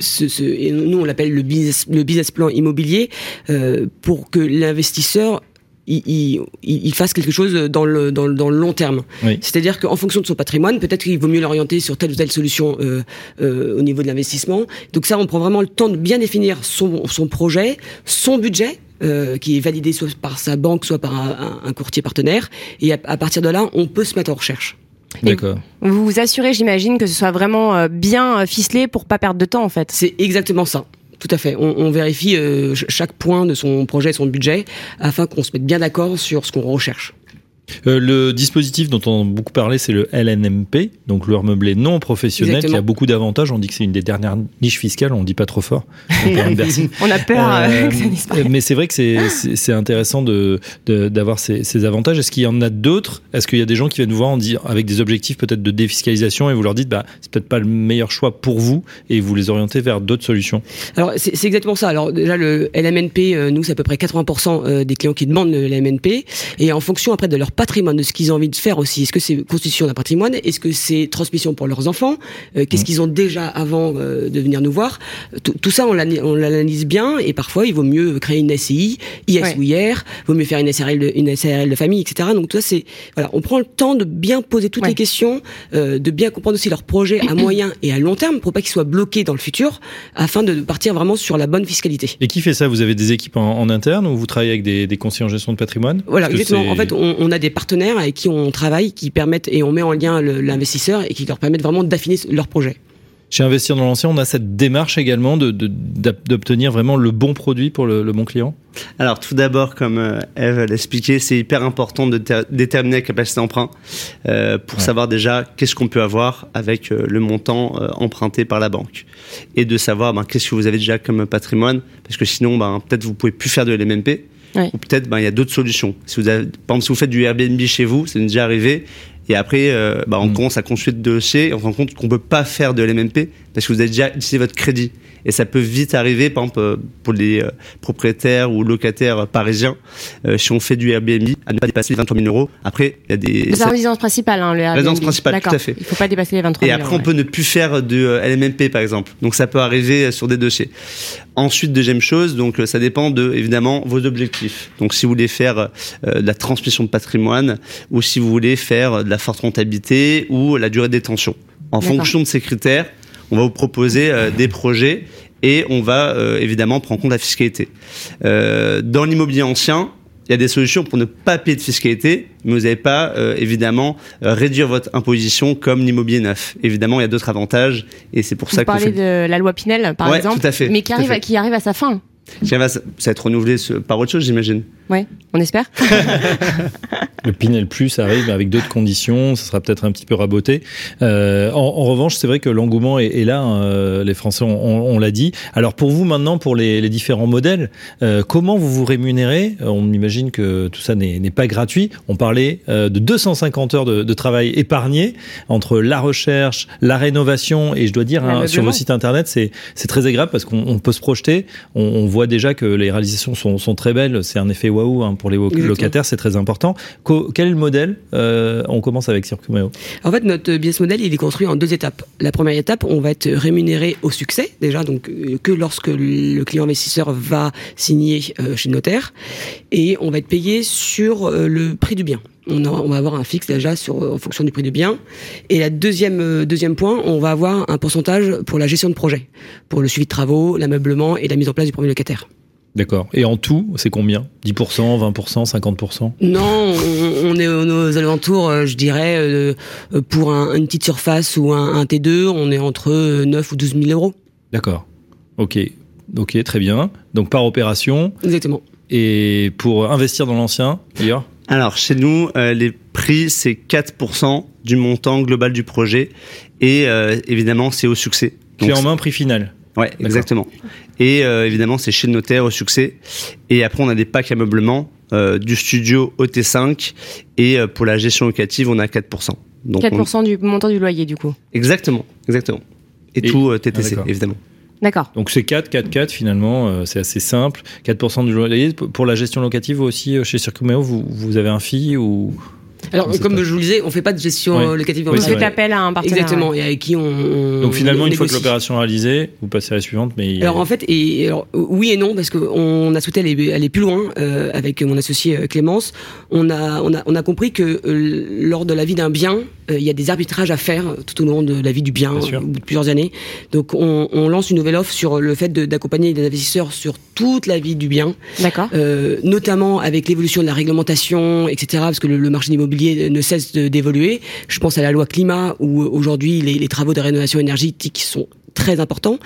Speaker 4: Ce, nous, on l'appelle le business, le business plan immobilier, pour que l'investisseur il, il, il fasse quelque chose dans le, dans le, dans le long terme.
Speaker 3: Oui.
Speaker 4: C'est-à-dire qu'en fonction de son patrimoine, peut-être qu'il vaut mieux l'orienter sur telle ou telle solution euh, euh, au niveau de l'investissement. Donc ça, on prend vraiment le temps de bien définir son, son projet, son budget. euh, qui est validé soit par sa banque, soit par un, courtier partenaire. Et à, à partir de là, on peut se mettre en recherche.
Speaker 3: D'accord.
Speaker 2: Vous vous assurez, j'imagine, que ce soit vraiment euh, bien ficelé pour pas perdre de temps, en fait.
Speaker 4: C'est exactement ça. Tout à fait. On, vérifie euh, ch- chaque point de son projet, son budget, afin qu'on se mette bien d'accord sur ce qu'on recherche.
Speaker 3: Euh, le dispositif dont on a beaucoup parlé, c'est le LNMP, donc loueur meublé non professionnel,
Speaker 4: Exactement.
Speaker 3: qui a beaucoup d'avantages. On dit que c'est une des dernières niches fiscales, on dit pas trop fort. On
Speaker 2: a peur euh,
Speaker 3: Euh,
Speaker 2: que ça disparaisse.
Speaker 3: mais c'est vrai que c'est- intéressant de de- d'avoir ces, ces avantages. Est-ce qu'il y en a d'autres? Est-ce qu'il y a des gens qui viennent vous voir en avec des objectifs peut-être de défiscalisation et vous leur dites bah c'est peut-être pas le meilleur choix pour vous et vous les orientez vers d'autres solutions?
Speaker 4: Alors c'est exactement ça. Alors déjà le LMNP, nous c'est à peu près 80% euh, des clients qui demandent le LMNP, et en fonction après de leur patrimoine, de ce qu'ils ont envie de faire aussi. Est-ce que c'est constitution d'un patrimoine? Est-ce que c'est transmission pour leurs enfants? Euh, Qu'est-ce qu'ils ont déjà avant euh, de venir nous voir? Tout, tout ça on l'ana- on l'analyse bien, et parfois il vaut mieux créer une SCI, IS
Speaker 2: Ouais.
Speaker 4: ou IR, vaut mieux faire une SRL, de, une SRL de famille, etc. Donc tout ça c'est voilà, on prend le temps de bien poser toutes
Speaker 2: Ouais.
Speaker 4: les questions, euh, de bien comprendre aussi leur projet à moyen et à long terme pour pas qu'ils soient bloqués dans le futur, afin de partir vraiment sur la bonne fiscalité.
Speaker 3: Et qui fait ça? Vous avez des équipes en, en interne ou vous travaillez avec des, des conseillers en gestion de patrimoine?
Speaker 4: Voilà, exactement. En fait, on, on a des partenaires avec qui on travaille, qui permettent et on met en lien l'investisseur et qui leur permettent vraiment d'affiner leur projet.
Speaker 3: Chez Investir dans l'ancien, on a cette démarche également de- de- d'obtenir vraiment le bon produit pour le, le bon client?
Speaker 5: Alors tout d'abord, comme euh, Eve l'a expliqué, c'est hyper important de ter- déterminer la capacité d'emprunt euh, pour
Speaker 3: Ouais.
Speaker 5: savoir déjà qu'est-ce qu'on peut avoir avec euh, le montant euh, emprunté par la banque et de savoir ben, qu'est-ce que vous avez déjà comme patrimoine? Parce que sinon ben, peut-être vous pouvez plus faire de l'MNP
Speaker 2: Ouais.
Speaker 5: ou peut-être ben, il y a d'autres solutions. Si vous avez, par exemple, si vous faites du Airbnb chez vous, c'est déjà arrivé. Et après, euh, ben, on
Speaker 3: Mm.
Speaker 5: commence à construire des dossiers et on se rend compte qu'on peut pas faire de l'MNP parce que vous avez déjà utilisé votre crédit. Et ça peut vite arriver, par exemple, euh, pour les euh, propriétaires ou locataires parisiens, euh, si on fait du Airbnb, à ne pas dépasser les 23 000 euros. Après, il y a des...
Speaker 2: C'est la résidence principale, hein, le Airbnb.
Speaker 5: Résidence principale, tout à fait.
Speaker 2: Il faut pas dépasser les 23
Speaker 5: Et
Speaker 2: 000
Speaker 5: après, on
Speaker 2: euros,
Speaker 5: peut ne plus faire de LMNP, par exemple. Donc, ça peut arriver sur des dossiers. Ensuite, deuxième chose, donc, ça dépend de, évidemment, vos objectifs. Donc, si vous voulez faire euh, de la transmission de patrimoine ou si vous voulez faire de la forte rentabilité ou la durée de détention. En fonction de ces critères, on va vous proposer euh, des projets et on va euh, évidemment prendre en compte la fiscalité. Euh, dans l'immobilier ancien, il y a des solutions pour ne pas payer de fiscalité, mais vous n'allez pas euh, évidemment euh, réduire votre imposition comme l'immobilier neuf. Évidemment, il y a d'autres avantages et c'est pour
Speaker 2: Vous
Speaker 5: ça qu'on
Speaker 2: parlez
Speaker 5: fait.
Speaker 2: de la loi Pinel, par
Speaker 5: Ouais,
Speaker 2: exemple,
Speaker 5: tout à fait,
Speaker 2: mais qui arrive, à, qui arrive à sa fin.
Speaker 5: Ça va, ça va être renouvelé par autre chose, j'imagine.
Speaker 2: Ouais, on espère.
Speaker 3: Le Pinel Plus arrive avec d'autres conditions, ça sera peut-être un petit peu raboté. Euh, en, en revanche, c'est vrai que l'engouement est, est là, hein, euh, les Français, on, on- on l'a dit. Alors pour vous maintenant, pour les, les différents modèles, euh, comment vous vous rémunérez? On imagine que tout ça n'est pas gratuit. On parlait euh, de 250 heures de, de travail épargnées entre la recherche, la rénovation, et je dois dire, hein, sur vos sites internet, c'est très agréable parce qu'on on peut se projeter. On, on voit déjà que les réalisations sont, sont très belles. C'est un effet waouh hein, pour les
Speaker 4: Exactement.
Speaker 3: locataires, c'est très important. Quel est le modèle Euh, On commence avec Circumeo.
Speaker 4: En fait, notre business model, il est construit en deux étapes. La première étape, on va être rémunéré au succès, déjà, donc euh, que lorsque le client investisseur va signer euh, chez le notaire, et on va être payé sur euh, le prix du bien. On, a- on va avoir un fixe déjà sur, en fonction du prix du bien. Et la deuxième, euh, deuxième point, on va avoir un pourcentage pour la gestion de projet, pour le suivi de travaux, l'ameublement et la mise en place du premier locataire.
Speaker 3: D'accord. Et en tout, c'est combien? 10%, 20%, 50%
Speaker 4: Non, on, on est aux, alentours, euh, je dirais, euh, euh, pour un- une petite surface ou un, un T2, on est entre euh, 9 ou 12 000 euros.
Speaker 3: D'accord. Ok. Ok, très bien. Donc par opération.
Speaker 4: Exactement.
Speaker 3: Et pour investir dans l'ancien, d'ailleurs?
Speaker 5: Alors, chez nous, euh, les prix, c'est 4% du montant global du projet. Et euh, évidemment, c'est au succès.
Speaker 3: Clé en main, prix final?
Speaker 5: Ouais, exactement. Et euh, évidemment, c'est chez le notaire au succès. Et après, on a des packs ameublement euh, du studio au T5. Et euh, pour la gestion locative, on a 4%. Donc, on-
Speaker 2: 4% du montant du loyer, du coup.
Speaker 5: Exactement, exactement. Et,
Speaker 3: Et-
Speaker 5: tout euh,
Speaker 3: Ah,
Speaker 5: TTC, évidemment.
Speaker 2: D'accord.
Speaker 3: Donc c'est 4, 4, 4 finalement, euh, c'est assez simple. 4% du loyer. Pour la gestion locative aussi, euh, chez Circumeo, vous, vous avez un fee ou
Speaker 4: Alors, comme
Speaker 3: pas-
Speaker 4: je vous le disais, on fait pas de gestion
Speaker 3: Ouais.
Speaker 4: euh, locative
Speaker 3: Oui,
Speaker 2: Vous faites appel à un partenaire.
Speaker 4: Exactement, et avec qui on. on-
Speaker 3: Donc finalement,
Speaker 4: on
Speaker 3: une fois que l'opération est réalisée, vous passez à la suivante, mais
Speaker 4: Alors en fait, et, alors, oui et non, parce qu'on a souhaité aller, aller plus loin euh, avec mon associé euh, Clémence. On a, on, a, on a compris que euh, lors de la vie d'un bien, euh, il y a des arbitrages à faire euh, tout au long de la vie du bien, au bout de plusieurs années. Donc on, on lance une nouvelle offre sur le fait d'accompagner les investisseurs sur toute la vie du bien,
Speaker 2: D'accord.
Speaker 4: euh, notamment avec l'évolution de la réglementation, etc. Parce que le, le marché de l'immobilier ne cesse d'évoluer. Je pense à la loi climat où euh, aujourd'hui les, les travaux de rénovation énergétique sont très importants.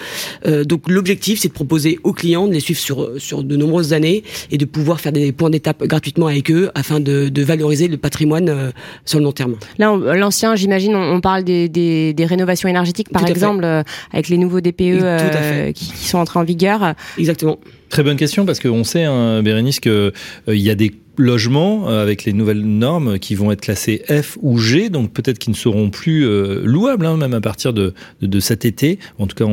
Speaker 4: Euh, donc l'objectif, c'est de proposer aux clients de les suivre sur sur de nombreuses années et de pouvoir faire des points d'étape gratuitement avec eux afin de, de valoriser le patrimoine euh, sur le long terme.
Speaker 2: Là, l'ancien, j'imagine, on, on parle des, des, des rénovations énergétiques, par exemple, euh, avec les nouveaux DPE euh, qui sont entrés en vigueur.
Speaker 4: Exactement.
Speaker 3: Très bonne question parce qu'on sait, hein, Bérénice, que euh, y a des logements euh, avec les nouvelles normes qui vont être classés F ou G, donc peut-être qu'ils ne seront plus euh, louables, hein, même à partir de, cet été. En tout cas,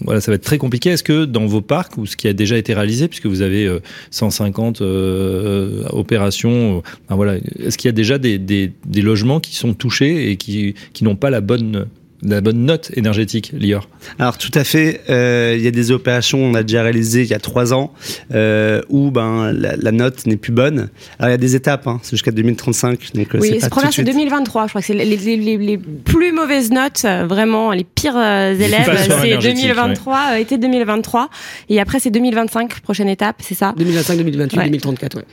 Speaker 3: voilà, ça va être très compliqué. Est-ce que dans vos parcs ou ce qui a déjà été réalisé, puisque vous avez euh, 150 euh, opérations, voilà, est-ce qu'il y a déjà des, logements qui sont touchés et qui n'ont pas la bonne la bonne note énergétique, Lior
Speaker 5: Alors tout à fait, euh, il y a des opérations qu'on a déjà réalisées il y a trois ans euh, où ben la, la note n'est plus bonne. Alors il y a des étapes, hein, c'est jusqu'à 2035, donc euh,
Speaker 2: Oui,
Speaker 5: c'est
Speaker 2: ce
Speaker 5: pas tout
Speaker 2: première,
Speaker 5: de
Speaker 2: c'est
Speaker 5: suite.
Speaker 2: 2023. Je crois que c'est les, les, les, les plus mauvaises notes, vraiment, les pires euh, élèves. C'est
Speaker 3: énergétiques,
Speaker 2: 2023, euh, été 2023. Et après, c'est 2025, prochaine étape, c'est ça?
Speaker 4: 2025, 2028,
Speaker 2: Ouais.
Speaker 4: 2034. Ouais.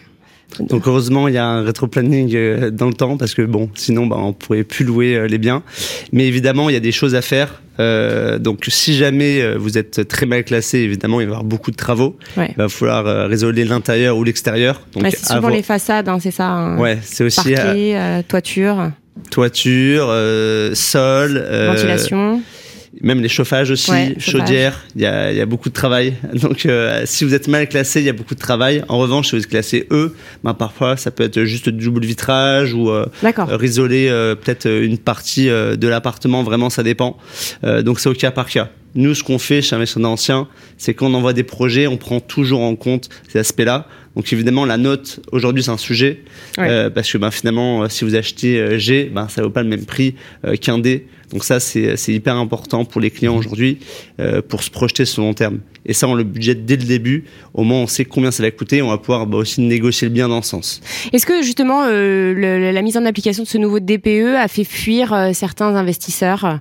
Speaker 5: Donc heureusement il y a un rétro-planning euh, dans le temps parce que bon sinon ben, on pourrait plus louer euh, les biens. Mais évidemment il y a des choses à faire. Euh, donc si jamais euh, vous êtes très mal classé, évidemment il va y avoir beaucoup de travaux.
Speaker 2: Ouais.
Speaker 5: Il va falloir résoler l'intérieur ou l'extérieur. Donc
Speaker 2: Ouais, C'est souvent
Speaker 5: avoir-
Speaker 2: les façades, hein, c'est ça hein.
Speaker 5: Ouais, c'est aussi
Speaker 2: Parquet, euh, toiture,
Speaker 5: toiture, euh, sol, euh,
Speaker 2: ventilation.
Speaker 5: Même les chauffages aussi,
Speaker 2: Ouais, chauffage.
Speaker 5: chaudière. Il y a, y a beaucoup de travail. Donc euh, si vous êtes mal classé, il y a beaucoup de travail. En revanche, si vous êtes classé E, ben, parfois ça peut être juste du double vitrage ou euh, risoler euh, peut-être une partie euh, de l'appartement. Vraiment, ça dépend. Euh, donc c'est au cas par cas. Nous, ce qu'on fait chez Investissement Ancien, c'est qu'on envoie des projets, on prend toujours en compte ces aspects-là. Donc évidemment, la note, aujourd'hui, c'est un sujet.
Speaker 2: Ouais.
Speaker 5: Euh, parce que ben, finalement, euh, si vous achetez G, ben, ça vaut pas le même prix euh, qu'un D. Donc ça, c'est c'est hyper important pour les clients aujourd'hui euh, pour se projeter sur le long terme. Et ça, on le budget dès le début. Au moins, on sait combien ça va coûter. On va pouvoir bah, aussi négocier le bien dans ce sens.
Speaker 2: Est-ce que justement euh, le- la mise en application de ce nouveau DPE a fait fuir euh, certains investisseurs?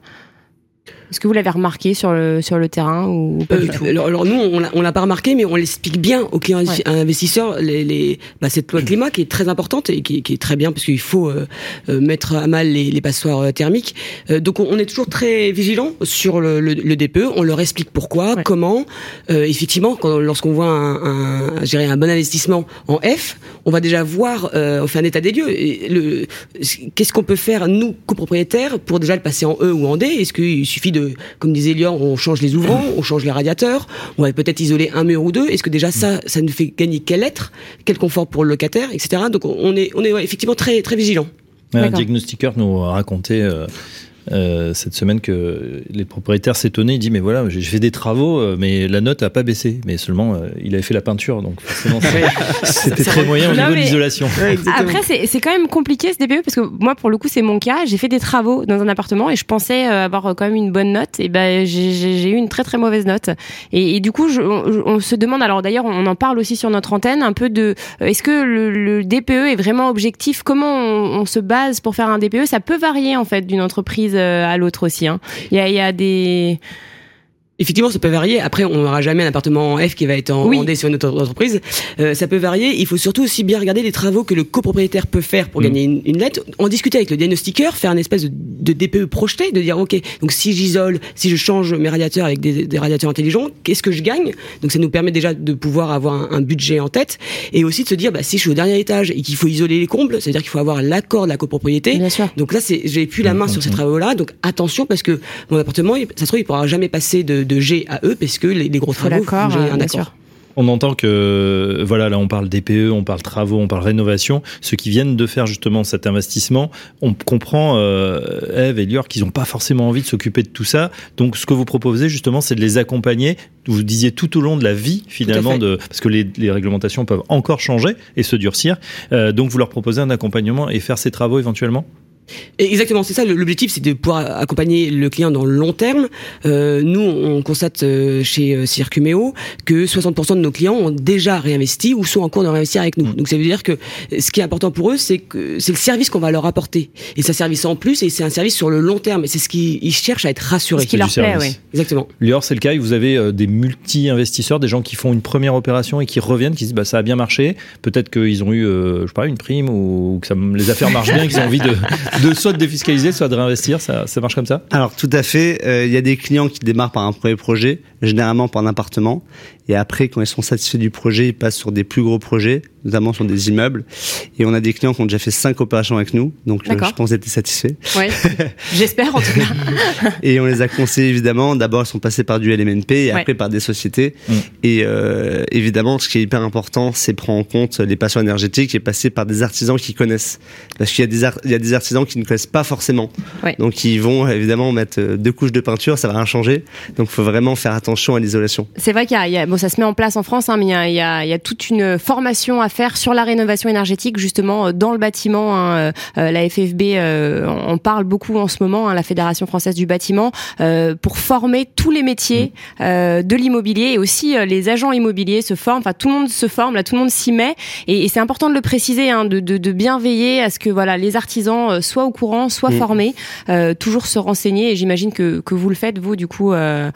Speaker 2: Est-ce que vous l'avez remarqué sur le sur le terrain ou pas
Speaker 4: Euh,
Speaker 2: du tout
Speaker 4: alors, alors nous, on l'a- pas remarqué, mais on l'explique bien aux clients
Speaker 2: Ouais.
Speaker 4: investisseurs les, les, bah, cette loi climat qui est très importante et qui, qui est très bien parce qu'il faut euh, euh, mettre à mal les, les passoires euh, thermiques. Euh, donc on, on est toujours très vigilant sur le, le, le DPE. On leur explique pourquoi,
Speaker 2: Ouais.
Speaker 4: comment. Euh, effectivement, lorsqu'on voit un, un, un bon investissement en F, on va déjà voir, euh, on fait un état des lieux. Qu'est-ce qu'on peut faire nous copropriétaires pour déjà le passer en E ou en D? Est-ce qu'il suffit de, comme disait Lior, on change les ouvrants, on change les radiateurs, on va peut-être isoler un mur ou deux. Est-ce que déjà ça, ça nous fait gagner quel être, quel confort pour le locataire, etc. Donc on est, on est ouais, effectivement très très vigilant.
Speaker 3: Un diagnostiqueur nous racontait euh, euh, cette semaine que les propriétaires s'étonnaient. Il dit mais voilà, j'ai fait des travaux, euh, mais la note a pas baissé. Mais seulement euh, il avait fait la peinture, donc forcément c'était très moyen au
Speaker 2: Non,
Speaker 3: niveau de l'isolation.
Speaker 2: Après, c'est c'est quand même compliqué ce DPE parce que moi, pour le coup, c'est mon cas. J'ai fait des travaux dans un appartement et je pensais avoir quand même une bonne note. Et ben, j'ai- eu une très très mauvaise note. Et, et du coup, je- on, on se demande. Alors d'ailleurs, on en parle aussi sur notre antenne un peu de. Est-ce que le, le DPE est vraiment objectif? Comment on, on se base pour faire un DPE Ça peut varier en fait d'une entreprise à l'autre aussi. hein. Il y, a, il y a des.
Speaker 4: Effectivement, ça peut varier. Après, on n'aura jamais un appartement en F qui va être en
Speaker 2: Oui.
Speaker 4: sur une autre entreprise. Euh, ça peut varier. Il faut surtout aussi bien regarder les travaux que le copropriétaire peut faire pour
Speaker 3: Mm.
Speaker 4: gagner une, une lettre. En discuter avec le diagnostiqueur, faire une espèce de, de DPE projeté, de dire ok, donc si j'isole, si je change mes radiateurs avec des, des radiateurs intelligents, qu'est-ce que je gagne? Donc ça nous permet déjà de pouvoir avoir un, un budget en tête et aussi de se dire bah, si je suis au dernier étage et qu'il faut isoler les combles, c'est-à-dire qu'il faut avoir l'accord de la copropriété.
Speaker 2: Bien sûr.
Speaker 4: Donc là, c'est, j'ai plus la main sur ces travaux-là. Donc attention parce que mon appartement, ça se trouve, il pourra jamais passer de, de G à E parce que les, les gros travaux,
Speaker 2: euh,
Speaker 4: un accord.
Speaker 2: sûr.
Speaker 3: On entend que, voilà, là on parle DPE, on parle travaux, on parle rénovation. Ceux qui viennent de faire justement cet investissement, on comprend, euh, Eve et Lior, qu'ils n'ont pas forcément envie de s'occuper de tout ça. Donc ce que vous proposez justement, c'est de les accompagner. Vous disiez tout au long de la vie finalement, de, parce que les, les réglementations peuvent encore changer et se durcir. Euh, donc vous leur proposez un accompagnement et faire ces travaux éventuellement?
Speaker 4: Exactement, c'est ça. L'objectif, c'est de pouvoir accompagner le client dans le long terme. Euh, nous, on constate euh, chez euh, Circuméo que 60% de nos clients ont déjà réinvesti ou sont en cours de réinvestir avec nous. Donc ça veut dire que ce qui est important pour eux, c'est que c'est le service qu'on va leur apporter. Et c'est un service en plus et c'est un service sur le long terme. Et c'est ce qu'ils ils cherchent à être rassurés.
Speaker 2: Ce qui leur plaît, oui.
Speaker 4: Exactement.
Speaker 3: Lior, c'est le cas. Vous avez euh, des multi-investisseurs, des gens qui font une première opération et qui reviennent, qui se disent bah, ça a bien marché. Peut-être qu'ils ont eu, euh, je sais pas, une prime ou que ça, les affaires marchent bien, et qu'ils ont envie de, de soit de défiscaliser, soit de réinvestir. Ça, ça marche comme ça?
Speaker 5: Alors tout à fait, euh, il y a des clients qui démarrent par un premier projet, généralement par un appartement, et après quand ils sont satisfaits du projet, ils passent sur des plus gros projets, notamment sur des immeubles. Et on a des clients qui ont déjà fait cinq opérations avec nous, donc euh,
Speaker 2: D'accord.
Speaker 5: je pense être satisfaits.
Speaker 2: Ouais. J'espère en tout cas.
Speaker 5: Et on les a conseillés évidemment. D'abord, ils sont passés par du LMNP et
Speaker 2: Ouais.
Speaker 5: après par des sociétés.
Speaker 3: Mm.
Speaker 5: Et euh, évidemment, ce qui est hyper important, c'est prendre en compte les passions énergétiques et passer par des artisans qui connaissent. Parce qu'il y a des ar- il y a des artisans qui ne connaissent pas forcément.
Speaker 2: Ouais.
Speaker 5: Donc ils vont évidemment mettre euh, deux couches de peinture, ça va rien changer. Donc il faut vraiment faire attention à l'isolation.
Speaker 2: C'est vrai qu'il y a, il y a- bon, ça se met en place en France, hein, mais il y, a, y, a, y a toute une formation à faire sur la rénovation énergétique, justement, euh, dans le bâtiment. hein, euh, euh, la FFB euh, en parle beaucoup en ce moment, hein, la Fédération française du bâtiment, euh, pour former tous les métiers euh, de l'immobilier et aussi euh, les agents immobiliers se forment. Enfin, tout le monde se forme, là, tout le monde s'y met. Et, et c'est important de le préciser, hein, de, de, de bien veiller à ce que voilà, les artisans soient au courant, soient
Speaker 5: Mm.
Speaker 2: formés, euh, toujours se renseigner. Et j'imagine que, que vous le faites, vous, du coup, euh,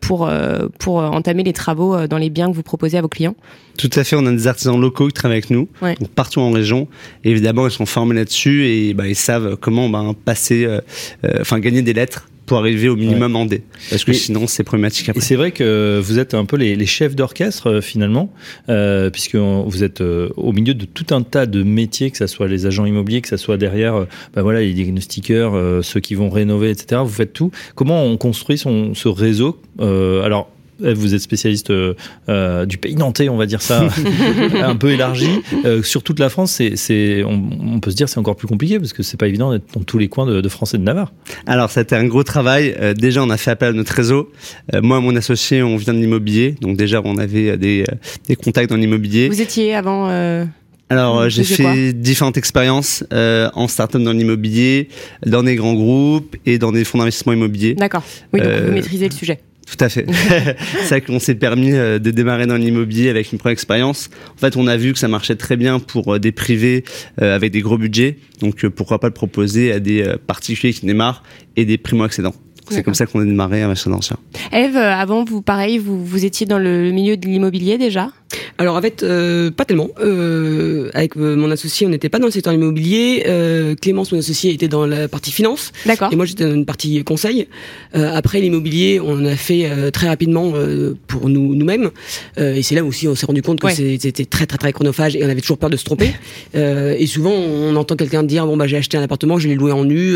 Speaker 2: pour, euh, pour entamer les travaux euh, dans les biens que vous proposez à vos clients.
Speaker 5: Tout à fait, on a des artisans locaux qui travaillent avec nous,
Speaker 2: Ouais.
Speaker 5: donc partout en région. Et évidemment, ils sont formés là-dessus et bah, ils savent comment ben, passer, euh, euh, enfin gagner des lettres pour arriver au minimum en D. Parce que sinon, c'est problématique
Speaker 3: Et
Speaker 5: après.
Speaker 3: c'est vrai que vous êtes un peu les, les chefs d'orchestre euh, finalement, euh, puisque vous êtes euh, au milieu de tout un tas de métiers, que ce soit les agents immobiliers, que ce soit derrière, euh, bah voilà, les diagnostiqueurs, euh, ceux qui vont rénover, etc. Vous faites tout. Comment on construit son, ce réseau Euh, Alors. Eve, Vous êtes spécialiste euh, euh, du pays nantais, on va dire ça, un peu élargi. Euh, sur toute la France, c'est, c'est, on, on peut se dire c'est encore plus compliqué parce que c'est pas évident d'être dans tous les coins de, de France et de Navarre.
Speaker 5: Alors, ça a été un gros travail. Euh, déjà, on a fait appel à notre réseau. Euh, moi, mon associé, on vient de l'immobilier. Donc déjà, on avait euh, des, euh, des contacts dans l'immobilier.
Speaker 2: Vous étiez avant. euh,
Speaker 5: Alors, euh, j'ai fait différentes expériences euh, en start-up dans l'immobilier, dans des grands groupes et dans des fonds d'investissement immobilier.
Speaker 2: D'accord. Oui, donc
Speaker 5: Euh,
Speaker 2: vous maîtrisez le sujet.
Speaker 5: Tout à fait. c'est ça qu'on s'est permis euh, de démarrer dans l'immobilier avec une première expérience. En fait, on a vu que ça marchait très bien pour euh, des privés euh, avec des gros budgets. Donc, pourquoi pas le proposer à des particuliers qui démarrent et des primo-accédants. C'est comme ça qu'on a démarré à Machin d'Ancien.
Speaker 2: Eve, avant, vous, pareil, vous, vous étiez dans le milieu de l'immobilier déjà?
Speaker 4: Alors en fait, euh, pas tellement. Euh, avec euh, mon associé, on n'était pas dans le secteur immobilier. Euh, Clémence, mon associé, était dans la partie finance.
Speaker 2: D'accord.
Speaker 4: Et moi, j'étais dans une partie conseil. Euh, après l'immobilier, on a fait euh, très rapidement euh, pour nous nous-mêmes. Euh, et c'est là aussi on s'est rendu compte que
Speaker 2: Ouais.
Speaker 4: c'était très très très chronophage et on avait toujours peur de se tromper. Euh, et souvent, on entend quelqu'un dire bon bah j'ai acheté un appartement, je l'ai loué en nu,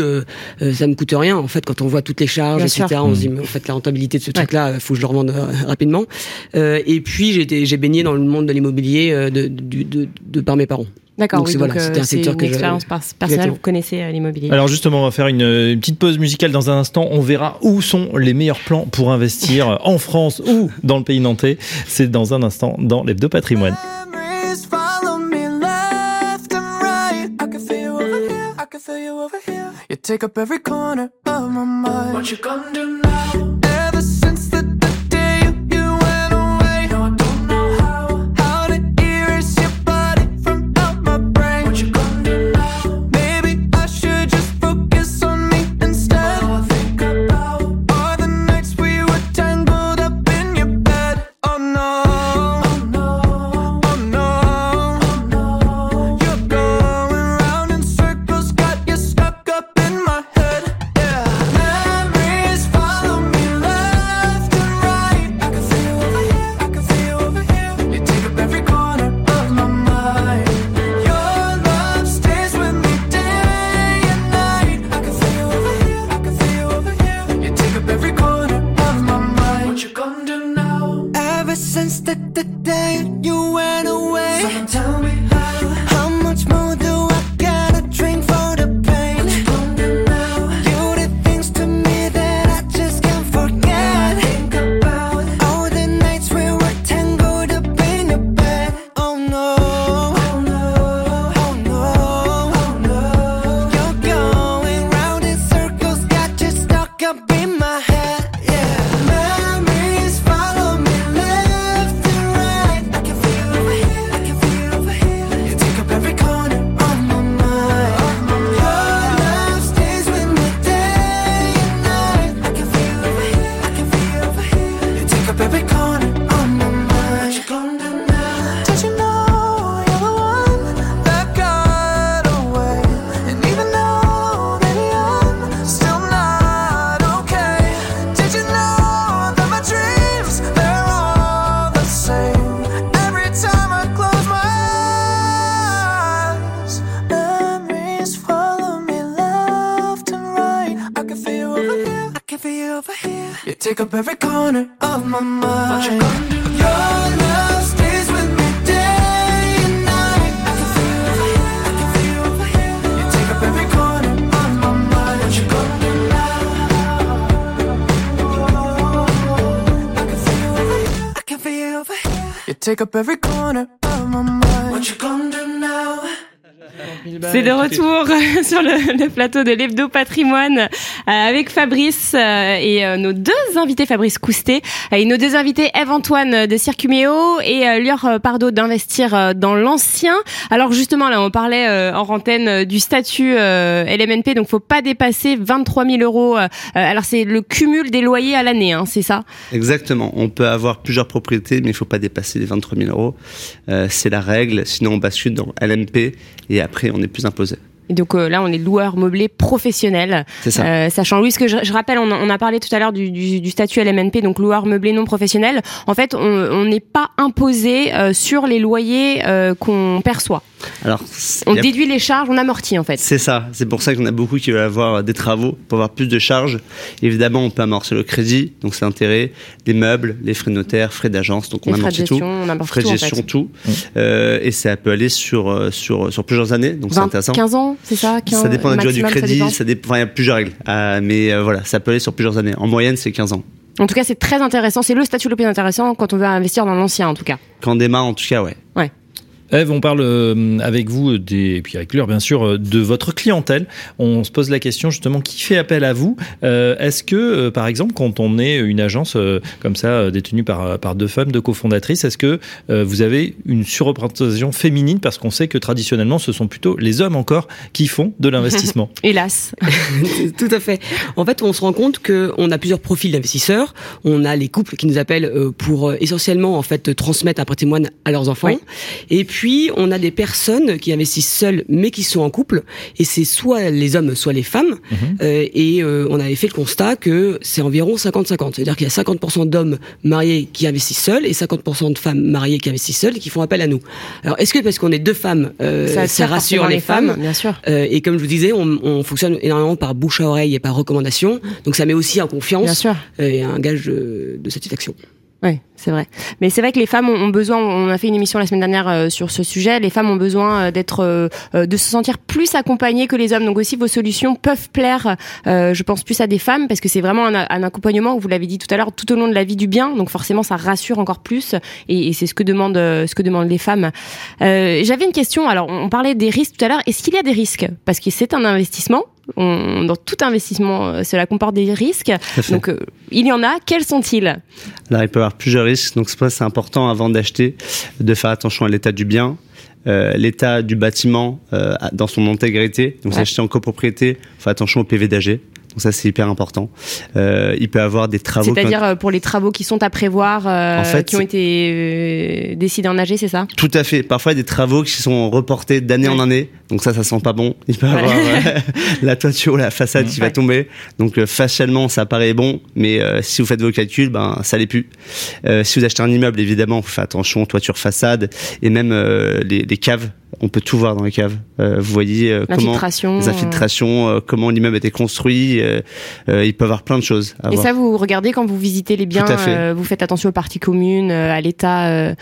Speaker 4: ça me coûte rien. En fait, quand on voit toutes les charges,
Speaker 2: Bien
Speaker 4: etc.,
Speaker 2: sûr.
Speaker 4: on se dit mais en fait la rentabilité de ce truc-là, faut que je le revende rapidement. Euh, et puis j'ai baigné dans le monde de l'immobilier euh, de, de, de, de par mes parents.
Speaker 2: D'accord,
Speaker 4: Donc,
Speaker 2: oui,
Speaker 4: voilà,
Speaker 2: euh,
Speaker 4: c'était un
Speaker 2: c'est
Speaker 4: secteur
Speaker 2: une
Speaker 4: que
Speaker 2: expérience personnelle, vous connaissez euh, l'immobilier.
Speaker 3: Alors justement, on va faire une, une petite pause musicale dans un instant. On verra où sont les meilleurs plans pour investir en France ou dans le pays nantais. C'est dans un instant dans l'Hebdo Patrimoine.
Speaker 6: Memories follow me left and right. I can feel you over here. I can feel you over here. You take up every corner of my mind. What you gonna do now? Take up every corner of my mind. What you gonna do now?
Speaker 2: C'est de retour sur le, le plateau de l'Hebdo Patrimoine avec Fabrice euh, et euh, nos deux invités, Fabrice Coustet euh, et nos deux invités, Eve-Antoine de Circuméo et euh, Lior euh, Pardo d'Investir euh, dans l'ancien. Alors justement, là, on parlait euh, en antenne euh, du statut euh, LMNP, donc faut pas dépasser 23 000 euros. euh, euh, alors c'est le cumul des loyers à l'année, hein, c'est ça?
Speaker 5: Exactement. On peut avoir plusieurs propriétés, mais il faut pas dépasser les 23 000 euros. Euh, c'est la règle. Sinon, on bascule dans LMP et après, on est plus imposé.
Speaker 2: Et donc euh, là, on est loueur meublé professionnel.
Speaker 5: C'est ça.
Speaker 2: Euh, sachant, Louis, ce que je, je rappelle, on, a- on a parlé tout à l'heure du, du, du statut LMNP, donc loueur meublé non professionnel. En fait, on on n'est pas imposé euh, sur les loyers euh, qu'on perçoit.
Speaker 5: Alors,
Speaker 2: On
Speaker 5: a-
Speaker 2: déduit les charges, on amortit en fait.
Speaker 5: C'est ça. C'est pour ça en a beaucoup qui veulent avoir des travaux pour avoir plus de charges. Évidemment, on peut amorcer le crédit, donc c'est l'intérêt, les meubles, les frais notaires, frais d'agence, donc on
Speaker 2: Les frais de
Speaker 5: amortit
Speaker 2: gestion,
Speaker 5: tout.
Speaker 2: on amortit
Speaker 5: frais de
Speaker 2: en
Speaker 5: gestion,
Speaker 2: fait.
Speaker 5: tout. Euh, et ça peut aller sur, euh, sur, sur plusieurs années, donc c'est
Speaker 2: 20,
Speaker 5: intéressant.
Speaker 2: 15 ans, c'est ça 15,
Speaker 5: ça dépend de la durée du
Speaker 2: ça
Speaker 5: crédit, ça dépend, enfin, il y a plusieurs règles. Euh, mais euh, voilà, ça peut aller sur plusieurs années. En moyenne, c'est 15 ans.
Speaker 2: En tout cas, c'est très intéressant. C'est le statut le plus intéressant quand on veut investir dans l'ancien, en tout cas.
Speaker 5: Quand on démarre, en tout cas, ouais.
Speaker 3: Eve, on parle euh, avec vous, des, et puis avec Lure, bien sûr, euh, de votre clientèle. On se pose la question justement, qui fait appel à vous? Euh, Est-ce que, euh, par exemple, quand on est une agence euh, comme ça, euh, détenue par, par deux femmes, deux cofondatrices, est-ce que euh, vous avez une surreprésentation féminine? Parce qu'on sait que traditionnellement, ce sont plutôt les hommes encore qui font de l'investissement.
Speaker 2: Hélas.
Speaker 4: Tout à fait. En fait, on se rend compte que on a plusieurs profils d'investisseurs. On a les couples qui nous appellent euh, pour euh, essentiellement en fait transmettre un patrimoine à leurs enfants.
Speaker 2: Oui.
Speaker 4: Et puis on a des personnes qui investissent seules mais qui sont en couple. Et c'est soit les hommes, soit les femmes. Euh, et euh, on avait fait le constat que c'est environ 50-50. C'est-à-dire qu'il y a 50% d'hommes mariés qui investissent seuls et 50% de femmes mariées qui investissent seules et qui font appel à nous. Alors est-ce que parce qu'on est deux femmes, euh, ça, rassure les femmes,
Speaker 2: bien sûr.
Speaker 4: euh, et comme je vous disais, on, on fonctionne énormément par bouche à oreille et par recommandation. Donc ça met aussi en confiance
Speaker 2: Bien sûr.
Speaker 4: euh, et un gage de, de satisfaction.
Speaker 2: Oui, c'est vrai. Mais c'est vrai que les femmes ont besoin, on a fait une émission la semaine dernière euh, sur ce sujet, les femmes ont besoin euh, d'être, euh, de se sentir plus accompagnées que les hommes. Donc aussi, vos solutions peuvent plaire, je pense, plus à des femmes parce que c'est vraiment un, un accompagnement, vous l'avez dit tout à l'heure, tout au long de la vie du bien. Donc forcément, ça rassure encore plus et, et c'est ce que demandent, ce que demandent les femmes. Euh, J'avais une question. Alors, on parlait des risques tout à l'heure. Est-ce qu'il y a des risques? Parce que c'est un investissement. On, dans tout investissement, cela comporte des risques. Donc, euh, il y en a. Quels sont-ils?
Speaker 5: Alors, il peut y avoir plusieurs risques. Donc, c'est pour ça c'est important avant d'acheter de faire attention à l'état du bien, euh, l'état du bâtiment euh, dans son intégrité. Donc,
Speaker 2: Ouais.
Speaker 5: si acheter en copropriété, faut faire attention au PV d'AG. Donc, ça, c'est hyper important. Euh, il peut avoir des travaux.
Speaker 2: C'est-à-dire euh, pour les travaux qui sont à prévoir, euh,
Speaker 5: En fait,
Speaker 2: qui ont été euh, décidés en AG, c'est ça?
Speaker 5: Tout à fait. Parfois, il y a des travaux qui sont reportés d'année en année. Donc ça, ça sent pas bon. Il peut
Speaker 2: Ouais.
Speaker 5: avoir euh, la toiture ou la façade qui va tomber. Donc euh, facialement, ça paraît bon, mais euh, si vous faites vos calculs, ben ça l'est plus. Euh, si vous achetez un immeuble, évidemment, vous faites attention toiture, façade et même euh, les, les caves. On peut tout voir dans les caves. Euh, vous voyez euh, comment les infiltrations, euh, comment l'immeuble a été construit. euh, il peut y avoir plein de choses. à
Speaker 2: Et
Speaker 5: voir.
Speaker 2: ça, vous regardez quand vous visitez les biens,
Speaker 5: Tout à fait.
Speaker 2: vous faites attention aux parties communes, à l'état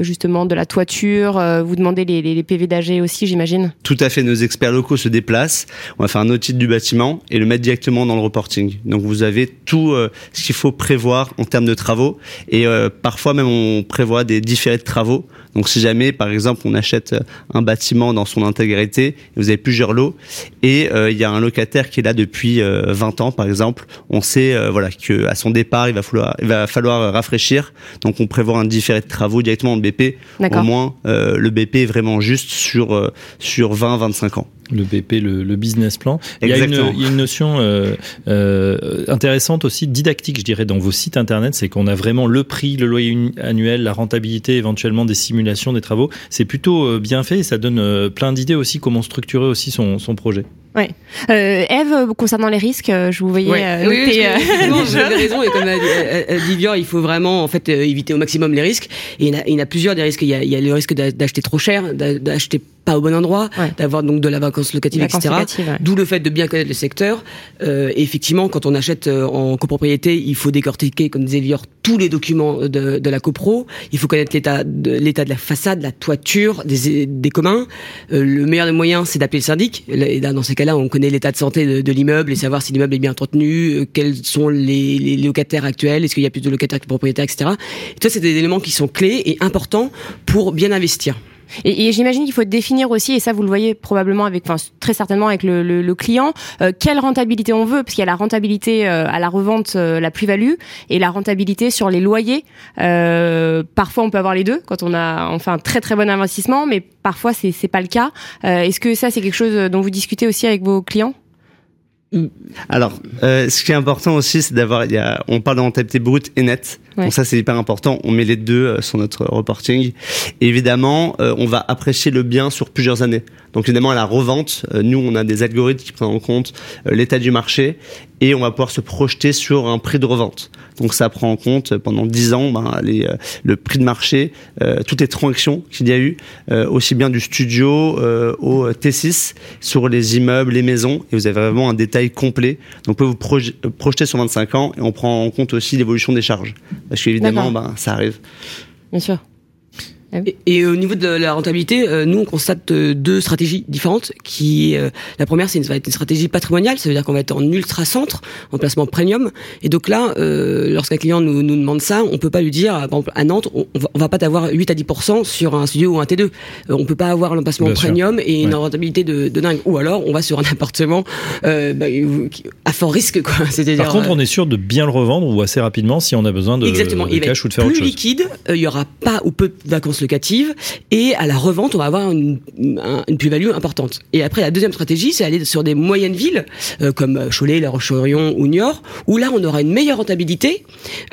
Speaker 2: justement de la toiture, vous demandez les, les, les PV d'AG aussi, j'imagine.
Speaker 5: Tout à fait, nos experts locaux se déplacent. On va faire un audit du bâtiment et le mettre directement dans le reporting. Donc vous avez tout ce qu'il faut prévoir en termes de travaux et parfois même on prévoit des différés de travaux. Donc si jamais par exemple on achète un bâtiment dans son intégrité, vous avez plusieurs lots et euh, il y a un locataire qui est là depuis euh, 20 ans par exemple, on sait euh, voilà que à son départ il va falloir il va falloir rafraîchir. Donc on prévoit un différé de travaux directement le BP. Au moins euh, le BP est vraiment juste sur euh, sur 20 25 ans.
Speaker 3: Le BP, le, le business plan. Il y, a une,
Speaker 5: Exactement.
Speaker 3: il y a une notion euh, euh, intéressante aussi, didactique, je dirais, dans vos sites internet, c'est qu'on a vraiment le prix, le loyer annuel, la rentabilité, éventuellement des simulations, des travaux. C'est plutôt euh, bien fait et ça donne euh, plein d'idées aussi comment structurer aussi son, son projet.
Speaker 2: Ouais. Euh, Eve, euh, concernant les risques, euh, je vous voyais
Speaker 4: Ouais.
Speaker 2: euh,
Speaker 4: Oui, oui,
Speaker 2: noter, euh,
Speaker 4: raison, et comme a dit Vior, il faut vraiment en fait euh, éviter au maximum les risques. Et il y en a, il y en a plusieurs des risques. Il y a, il y a le risque d'a- d'acheter trop cher, d'a- d'acheter pas au bon endroit,
Speaker 2: Ouais.
Speaker 4: d'avoir donc de la vacance locative, etc.
Speaker 2: ouais.
Speaker 4: D'où le fait de bien connaître le secteur. Euh, et effectivement, quand on achète euh, en copropriété, il faut décortiquer, comme disait Vior, tous les documents de, de la copro. Il faut connaître l'état de l'état de la façade, la toiture, des, des communs. Euh, le meilleur des moyens, c'est d'appeler le syndic. Et là, dans ces cas-là, on connaît l'état de santé de, de l'immeuble et savoir si l'immeuble est bien entretenu, euh, quels sont les, les locataires actuels, est-ce qu'il y a plus de locataires que de propriétaires, etc. Et ça, c'est des éléments qui sont clés et importants pour bien investir.
Speaker 2: Et, et j'imagine qu'il faut définir aussi, et ça vous le voyez probablement avec, enfin très certainement avec le, le, le client, euh, quelle rentabilité on veut, parce qu'il y a la rentabilité euh, à la revente, euh, la plus-value, et la rentabilité sur les loyers. Euh, parfois, on peut avoir les deux quand on a on fait un très très bon investissement, mais parfois c'est c'est pas le cas. Euh, Est-ce que ça c'est quelque chose dont vous discutez aussi avec vos clients?
Speaker 5: Alors, euh, ce qui est important aussi, c'est d'avoir, on parle de rentabilité brute et nette.
Speaker 2: Ouais.
Speaker 5: Donc ça, c'est hyper important. On met les deux euh, sur notre reporting. Et évidemment, euh, on va apprécier le bien sur plusieurs années. Donc évidemment, à la revente, nous, on a des algorithmes qui prennent en compte l'état du marché et on va pouvoir se projeter sur un prix de revente. Donc ça prend en compte euh, pendant 10 ans ben, les, euh, le prix de marché, euh, toutes les transactions qu'il y a eu, euh, aussi bien du studio euh, au T6 sur les immeubles, les maisons, et vous avez vraiment un détail complet. Donc on peut vous proje- projeter sur 25 ans et on prend en compte aussi l'évolution des charges. Parce qu'évidemment, ben, ça arrive.
Speaker 2: Bien sûr.
Speaker 4: Et, et au niveau de la rentabilité, euh, nous on constate euh, deux stratégies différentes. Qui euh, la première, c'est une, ça va être une stratégie patrimoniale, ça veut dire qu'on va être en ultra centre, en placement premium. Et donc là, euh, lorsqu'un client nous, nous demande ça, on peut pas lui dire, par exemple à Nantes, on, on va, pas t'avoir 8 à 10% sur un studio ou un T2. Euh, on peut pas avoir l'emplacement
Speaker 3: sûr.
Speaker 4: premium et une rentabilité de, de dingue. Ou alors on va sur un appartement euh, bah, à fort risque, quoi. C'est-à-dire.
Speaker 3: Par contre,
Speaker 4: euh,
Speaker 3: on est sûr de bien le revendre ou assez rapidement si on a besoin de,
Speaker 4: Exactement.
Speaker 3: de cash ou de faire
Speaker 4: plus
Speaker 3: autre chose.
Speaker 4: liquide. euh, Il y aura pas ou peu de vacances locatives et à la revente, on va avoir une, un- une plus-value importante. Et après, la deuxième stratégie, c'est aller sur des moyennes villes euh, comme Cholet, La Roche-sur-Yon ou Niort, où là, on aura une meilleure rentabilité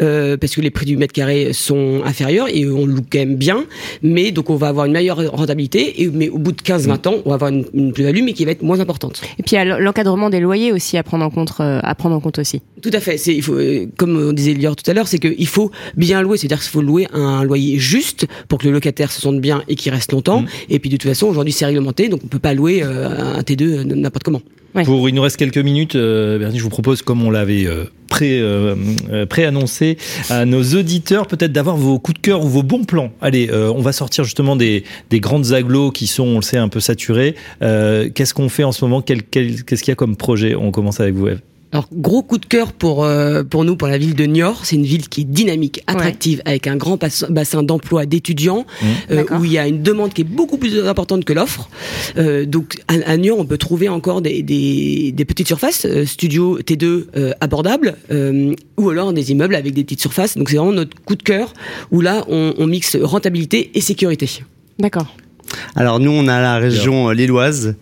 Speaker 4: euh, parce que les prix du mètre carré sont inférieurs et on loue quand même bien. Mais donc, on va avoir une meilleure rentabilité. Et, mais au bout de 15-20 ans, on va avoir une, une plus-value, mais qui va être moins importante.
Speaker 2: Et puis l'encadrement des loyers aussi à prendre en compte, euh, à prendre en compte aussi.
Speaker 4: Tout à fait. C'est, il faut, euh, comme on disait Lior tout à l'heure, c'est qu'il faut bien louer. C'est-à-dire qu'il faut louer un loyer juste pour que le locataire se sente bien et qu'il reste longtemps. Et puis de toute façon, aujourd'hui, c'est réglementé, donc on peut pas louer euh, un T2 n'importe comment.
Speaker 2: Ouais.
Speaker 3: Pour il nous reste quelques minutes, euh, Bernie, je vous propose, comme on l'avait euh, pré, euh, euh, préannoncer à nos auditeurs peut-être d'avoir vos coups de cœur ou vos bons plans. Allez, euh, on va sortir justement des, des grandes agglos qui sont, on le sait, un peu saturées. Euh, Qu'est-ce qu'on fait en ce moment? Quel- quel- Qu'est-ce qu'il y a comme projet? On commence avec vous, Eve.
Speaker 4: Alors gros coup de cœur pour euh, pour nous pour la ville de Niort, c'est une ville qui est dynamique, attractive, avec un grand bas- bassin d'emploi d'étudiants, euh,
Speaker 2: D'accord.
Speaker 4: où il y a une demande qui est beaucoup plus importante que l'offre. Euh, donc à, à Niort, on peut trouver encore des, des, des petites surfaces, euh, studio T2 euh, abordables, euh, ou alors des immeubles avec des petites surfaces. Donc c'est vraiment notre coup de cœur, où là on, on mixe rentabilité et sécurité.
Speaker 2: D'accord.
Speaker 5: Alors nous, on a la région euh, lilloise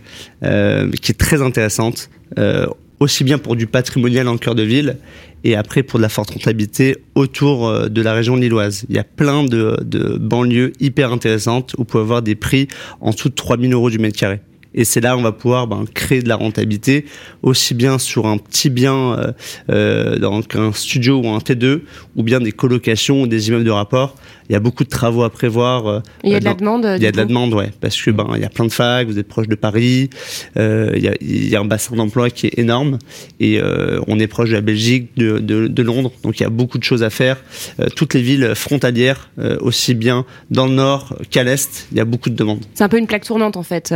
Speaker 5: euh, qui est très intéressante, euh, aussi bien pour du patrimonial en cœur de ville et après pour de la forte rentabilité autour euh, de la région lilloise. Il y a plein de, de banlieues hyper intéressantes où vous pouvez avoir des prix en dessous de 3000 euros du mètre carré. Et c'est là où on va pouvoir ben, créer de la rentabilité, aussi bien sur un petit bien, euh, euh, donc un studio ou un T2, ou bien des colocations ou des immeubles de rapport. Il y a beaucoup de travaux à prévoir. euh,
Speaker 2: Il y a de la demande.
Speaker 5: il y a de la demande, ouais, parce que ben il y a plein de facs, vous êtes proche de Paris, euh, il, y a, il y a un bassin d'emploi qui est énorme et euh, on est proche de la Belgique, de, de, de Londres, donc il y a beaucoup de choses à faire. Euh, toutes les villes frontalières, euh, aussi bien dans le nord qu'à l'est, il y a beaucoup de demandes.
Speaker 2: C'est un peu une plaque tournante en fait.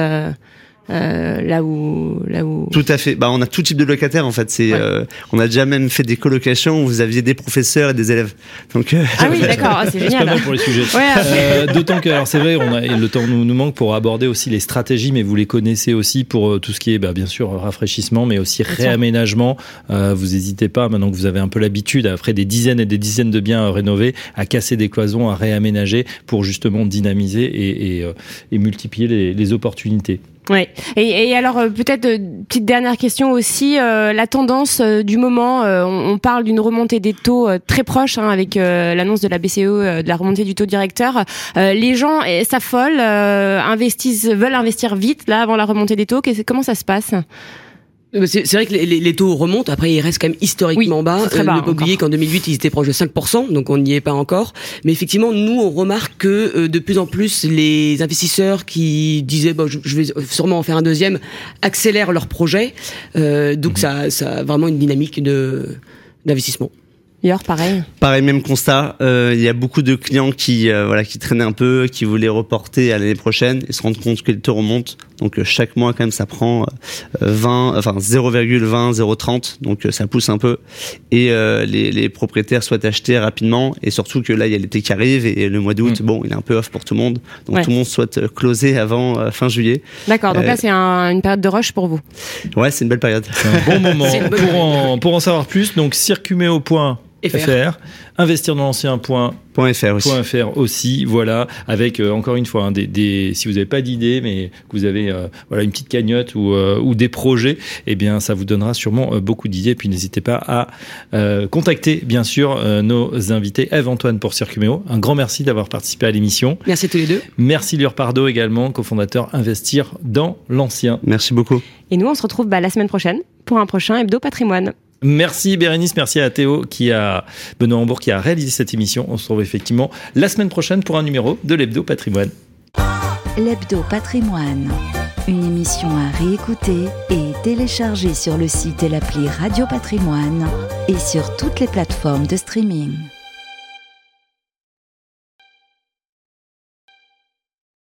Speaker 2: Euh, là où, là où.
Speaker 5: Tout à fait. Bah, on a tout type de locataires en fait. C'est,
Speaker 2: Ouais.
Speaker 5: euh, on a déjà même fait des colocations où vous aviez des professeurs et des élèves. Donc euh,
Speaker 2: Ah oui, d'accord, ah, c'est
Speaker 3: C'est pas
Speaker 2: génial.
Speaker 3: mal pour les sujets.
Speaker 2: Ouais.
Speaker 3: Euh, D'autant que, alors c'est vrai, on a, et le temps nous, nous manque pour aborder aussi les stratégies, mais vous les connaissez aussi pour euh, tout ce qui est, bah, bien sûr, rafraîchissement, mais aussi réaménagement. Euh, vous n'hésitez pas, maintenant que vous avez un peu l'habitude, après des dizaines et des dizaines de biens euh, rénovés, à casser des cloisons, à réaménager pour justement dynamiser et, et, euh, et multiplier les, les opportunités.
Speaker 2: Ouais. Et, et alors euh, peut-être euh, petite dernière question aussi, euh, la tendance euh, du moment. euh, on, on parle d'une remontée des taux euh, très proche hein, avec l'annonce de la BCE de la remontée du taux directeur. Les gens s'affolent, investissent, veulent investir vite là avant la remontée des taux. Comment ça se passe?
Speaker 4: C'est c'est vrai que les, les- les taux remontent. Après, ils restent quand même historiquement
Speaker 2: Oui,
Speaker 4: bas.
Speaker 2: très
Speaker 4: Euh,
Speaker 2: bas
Speaker 4: ne pas oublier qu'en 2008, ils étaient proches de 5%, donc on n'y est pas encore. Mais effectivement, nous, on remarque que euh, de plus en plus, les investisseurs qui disaient bon, je, je vais sûrement en faire un deuxième, accélèrent leur projet. Euh, donc ça, ça a vraiment une dynamique de d'investissement.
Speaker 2: D'ailleurs, pareil.
Speaker 5: Pareil, même constat. euh, il y a beaucoup de clients qui, euh, voilà, qui traînaient un peu, qui voulaient reporter à l'année prochaine et se rendre compte que les taux remontent. Donc euh, chaque mois, quand même, ça prend euh, 20, enfin 0,20, 0,30. Donc euh, ça pousse un peu. Et euh, les, les propriétaires souhaitent acheter rapidement. Et surtout que là, il y a l'été qui arrive et le mois d'août,
Speaker 3: Mm.
Speaker 5: bon, il est un peu off pour tout le monde. Donc
Speaker 2: Ouais.
Speaker 5: tout le monde souhaite euh, closer avant euh, fin juillet.
Speaker 2: D'accord. Donc
Speaker 5: Euh,
Speaker 2: là, c'est un- une période de rush pour vous.
Speaker 5: Ouais, c'est une belle période.
Speaker 3: C'est un bon moment pour en, pour en savoir plus. Donc, circuméo.fr,
Speaker 4: FR.
Speaker 3: investir dans l'ancien point
Speaker 5: Point .fr aussi.
Speaker 3: Point .fr aussi, voilà, avec euh, encore une fois hein, des, des- si vous n'avez pas d'idée, mais que vous avez euh, voilà une petite cagnotte ou, euh, ou des projets, eh bien ça vous donnera sûrement euh, beaucoup d'idées. Puis n'hésitez pas à euh, contacter bien sûr euh, nos invités. Eve Antoine pour Circuméo, un grand merci d'avoir participé à l'émission.
Speaker 4: Merci à tous les deux.
Speaker 3: Merci Lior Pardo également, cofondateur Investir dans l'ancien.
Speaker 5: Merci beaucoup.
Speaker 2: Et nous, on se retrouve bah, la semaine prochaine pour un prochain hebdo patrimoine.
Speaker 3: Merci Bérénice, merci à Théo qui a Benoît Hambourg qui a réalisé cette émission. On se retrouve effectivement la semaine prochaine pour un numéro de l'Hebdo Patrimoine.
Speaker 1: L'Hebdo Patrimoine. Une émission à réécouter et télécharger sur le site et l'appli Radio Patrimoine et sur toutes les plateformes de streaming.